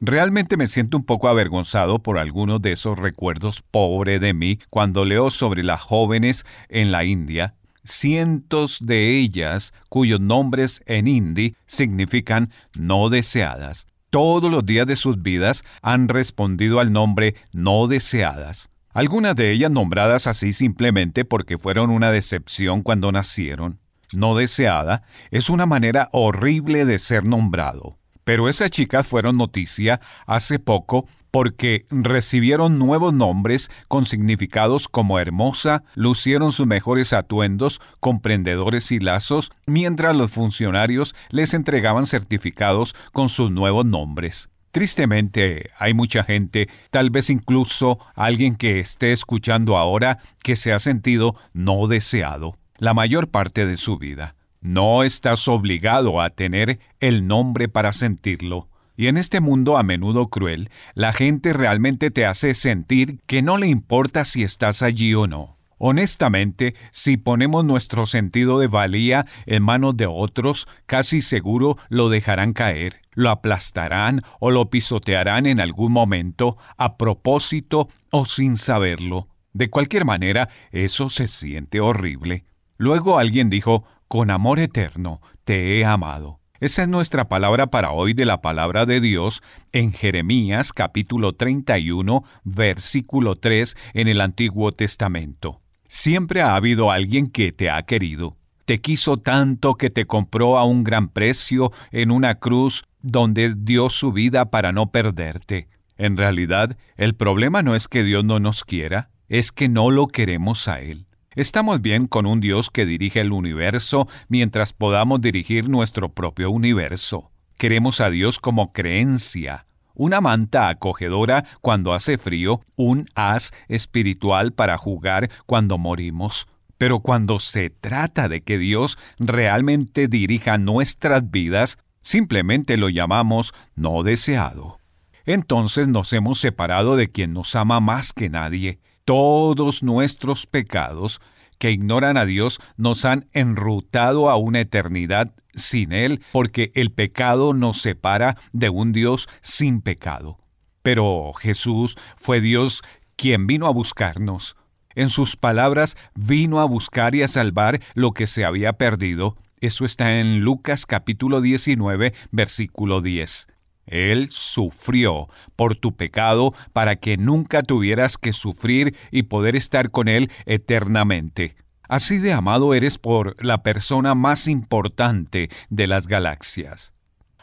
Realmente me siento un poco avergonzado por algunos de esos recuerdos pobre de mí cuando leo sobre las jóvenes en la India, cientos de ellas cuyos nombres en hindi significan no deseadas. Todos los días de sus vidas han respondido al nombre no deseadas. Algunas de ellas nombradas así simplemente porque fueron una decepción cuando nacieron. No deseada es una manera horrible de ser nombrado Pero esas chicas fueron noticia hace poco porque recibieron nuevos nombres con significados como hermosa, lucieron sus mejores atuendos con prendedores y lazos, mientras los funcionarios les entregaban certificados con sus nuevos nombres. Tristemente, hay mucha gente, tal vez incluso alguien que esté escuchando ahora, que se ha sentido no deseado la mayor parte de su vida. No estás obligado a tener el nombre para sentirlo. Y en este mundo a menudo cruel, la gente realmente te hace sentir que no le importa si estás allí o no. Honestamente, si ponemos nuestro sentido de valía en manos de otros, casi seguro lo dejarán caer, lo aplastarán o lo pisotearán en algún momento, a propósito o sin saberlo. De cualquier manera, eso se siente horrible. Luego alguien dijo, con amor eterno te he amado. Esa es nuestra palabra para hoy de la palabra de Dios en Jeremías capítulo 31 versículo 3 en el Antiguo Testamento. Siempre ha habido alguien que te ha querido. Te quiso tanto que te compró a un gran precio en una cruz donde dio su vida para no perderte. En realidad, el problema no es que Dios no nos quiera, es que no lo queremos a Él. Estamos bien con un Dios que dirige el universo mientras podamos dirigir nuestro propio universo. Queremos a Dios como creencia, una manta acogedora cuando hace frío, un as espiritual para jugar cuando morimos. Pero cuando se trata de que Dios realmente dirija nuestras vidas, simplemente lo llamamos no deseado. Entonces nos hemos separado de quien nos ama más que nadie, todos nuestros pecados que ignoran a Dios nos han enrutado a una eternidad sin Él, porque el pecado nos separa de un Dios sin pecado. Pero Jesús fue Dios quien vino a buscarnos. En sus palabras, vino a buscar y a salvar lo que se había perdido. Eso está en Lucas capítulo 19, versículo 10. Él sufrió por tu pecado para que nunca tuvieras que sufrir y poder estar con Él eternamente. Así de amado eres por la persona más importante de las galaxias.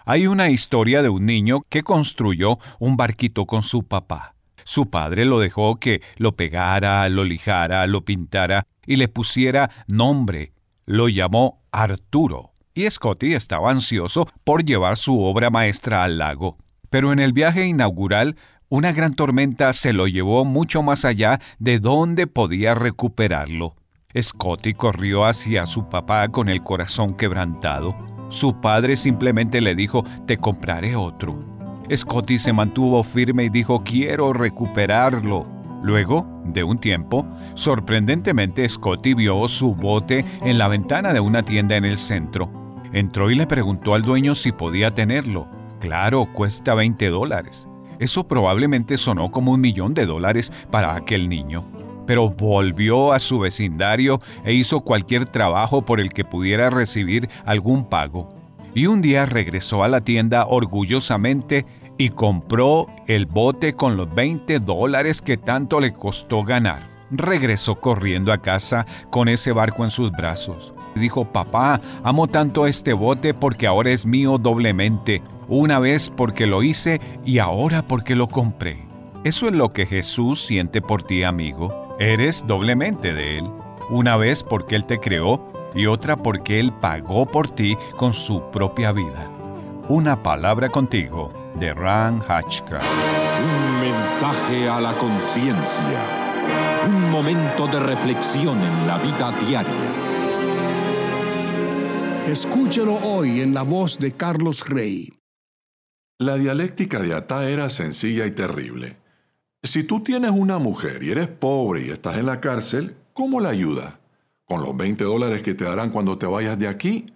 Hay una historia de un niño que construyó un barquito con su papá. Su padre lo dejó que lo pegara, lo lijara, lo pintara y le pusiera nombre. Lo llamó Arturo y Scotty estaba ansioso por llevar su obra maestra al lago. Pero en el viaje inaugural, una gran tormenta se lo llevó mucho más allá de donde podía recuperarlo. Scotty corrió hacia su papá con el corazón quebrantado. Su padre simplemente le dijo, te compraré otro. Scotty se mantuvo firme y dijo, quiero recuperarlo. Luego, de un tiempo, sorprendentemente Scotty vio su bote en la ventana de una tienda en el centro. Entró y le preguntó al dueño si podía tenerlo. Claro, cuesta 20 dólares. Eso probablemente sonó como un millón de dólares para aquel niño. Pero volvió a su vecindario e hizo cualquier trabajo por el que pudiera recibir algún pago. Y un día regresó a la tienda orgullosamente y compró el bote con los 20 dólares que tanto le costó ganar. Regresó corriendo a casa con ese barco en sus brazos. Dijo, papá, amo tanto este bote porque ahora es mío doblemente, una vez porque lo hice y ahora porque lo compré. Eso es lo que Jesús siente por ti, amigo. Eres doblemente de Él, una vez porque Él te creó y otra porque Él pagó por ti con su propia vida. Una palabra contigo, de Ran Hatchcraft. Un mensaje a la conciencia. Un momento de reflexión en la vida diaria. Escúchelo hoy en la voz de Carlos Rey. La dialéctica de Atá era sencilla y terrible. Si tú tienes una mujer y eres pobre y estás en la cárcel, ¿cómo la ayudas? ¿Con los 20 dólares que te darán cuando te vayas de aquí?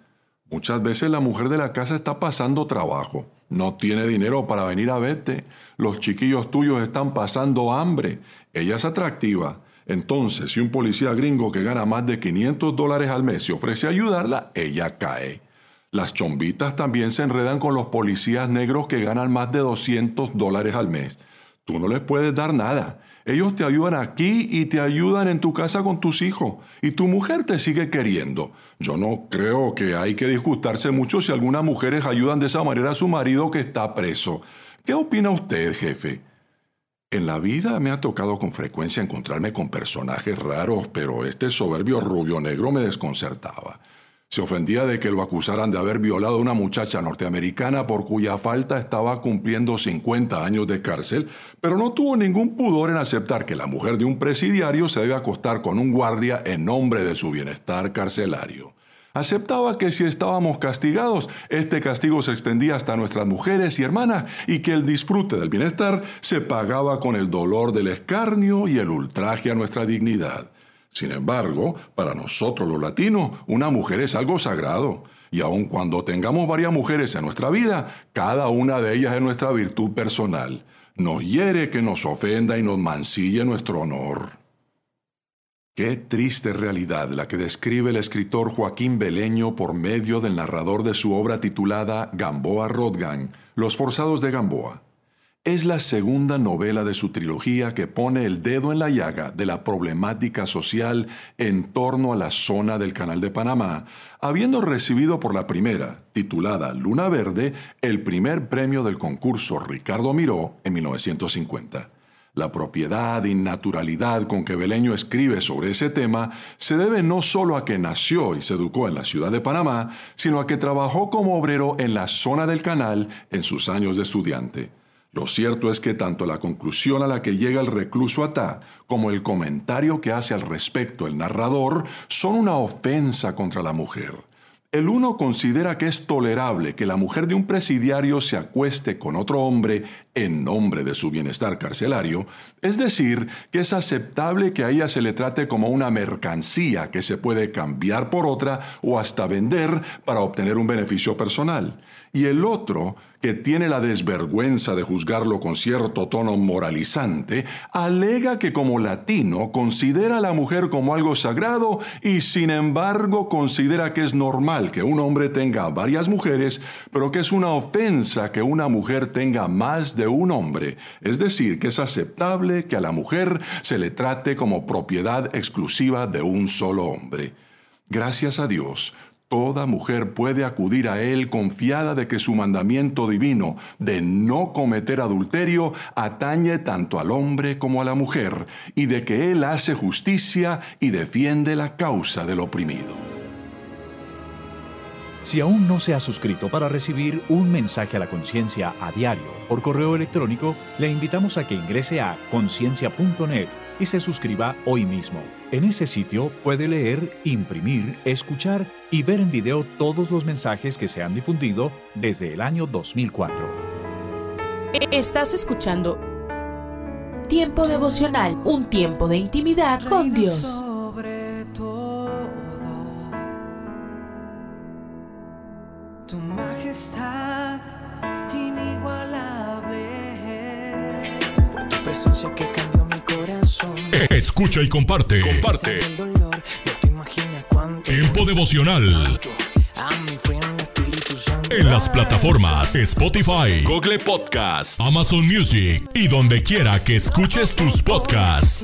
Muchas veces la mujer de la casa está pasando trabajo, no tiene dinero para venir a verte, los chiquillos tuyos están pasando hambre, ella es atractiva, entonces, si un policía gringo que gana más de 500 dólares al mes se ofrece a ayudarla, ella cae. Las chombitas también se enredan con los policías negros que ganan más de 200 dólares al mes. Tú no les puedes dar nada. Ellos te ayudan aquí y te ayudan en tu casa con tus hijos. Y tu mujer te sigue queriendo. Yo no creo que hay que disgustarse mucho si algunas mujeres ayudan de esa manera a su marido que está preso. ¿Qué opina usted, jefe? En la vida me ha tocado con frecuencia encontrarme con personajes raros, pero este soberbio rubio negro me desconcertaba. Se ofendía de que lo acusaran de haber violado a una muchacha norteamericana por cuya falta estaba cumpliendo 50 años de cárcel, pero no tuvo ningún pudor en aceptar que la mujer de un presidiario se debe acostar con un guardia en nombre de su bienestar carcelario. Aceptaba que si estábamos castigados, este castigo se extendía hasta nuestras mujeres y hermanas y que el disfrute del bienestar se pagaba con el dolor del escarnio y el ultraje a nuestra dignidad. Sin embargo, para nosotros los latinos, una mujer es algo sagrado. Y aun cuando tengamos varias mujeres en nuestra vida, cada una de ellas es nuestra virtud personal. Nos hiere que nos ofenda y nos mancille nuestro honor. Qué triste realidad la que describe el escritor Joaquín Beleño por medio del narrador de su obra titulada Gamboa Rodgan, Los Forzados de Gamboa es la segunda novela de su trilogía que pone el dedo en la llaga de la problemática social en torno a la zona del Canal de Panamá, habiendo recibido por la primera, titulada Luna Verde, el primer premio del concurso Ricardo Miró en 1950. La propiedad y naturalidad con que Beleño escribe sobre ese tema se debe no solo a que nació y se educó en la ciudad de Panamá, sino a que trabajó como obrero en la zona del canal en sus años de estudiante. Lo cierto es que tanto la conclusión a la que llega el recluso Atá como el comentario que hace al respecto el narrador son una ofensa contra la mujer. El uno considera que es tolerable que la mujer de un presidiario se acueste con otro hombre en nombre de su bienestar carcelario, es decir, que es aceptable que a ella se le trate como una mercancía que se puede cambiar por otra o hasta vender para obtener un beneficio personal. Y el otro que tiene la desvergüenza de juzgarlo con cierto tono moralizante, alega que como latino considera a la mujer como algo sagrado y sin embargo considera que es normal que un hombre tenga varias mujeres, pero que es una ofensa que una mujer tenga más de un hombre, es decir, que es aceptable que a la mujer se le trate como propiedad exclusiva de un solo hombre. Gracias a Dios, Toda mujer puede acudir a Él confiada de que su mandamiento divino de no cometer adulterio atañe tanto al hombre como a la mujer, y de que Él hace justicia y defiende la causa del oprimido. Si aún no se ha suscrito para recibir un mensaje a la conciencia a diario por correo electrónico, le invitamos a que ingrese a conciencia.net y se suscriba hoy mismo. En ese sitio puede leer, imprimir, escuchar y ver en video todos los mensajes que se han difundido desde el año 2004. Estás escuchando Tiempo devocional, un tiempo de intimidad con Dios. Tu presencia que cambió mi corazón. Escucha y comparte. Comparte. Tiempo devocional. En las plataformas Spotify, Google Podcast, Amazon Music y donde quiera que escuches tus podcasts.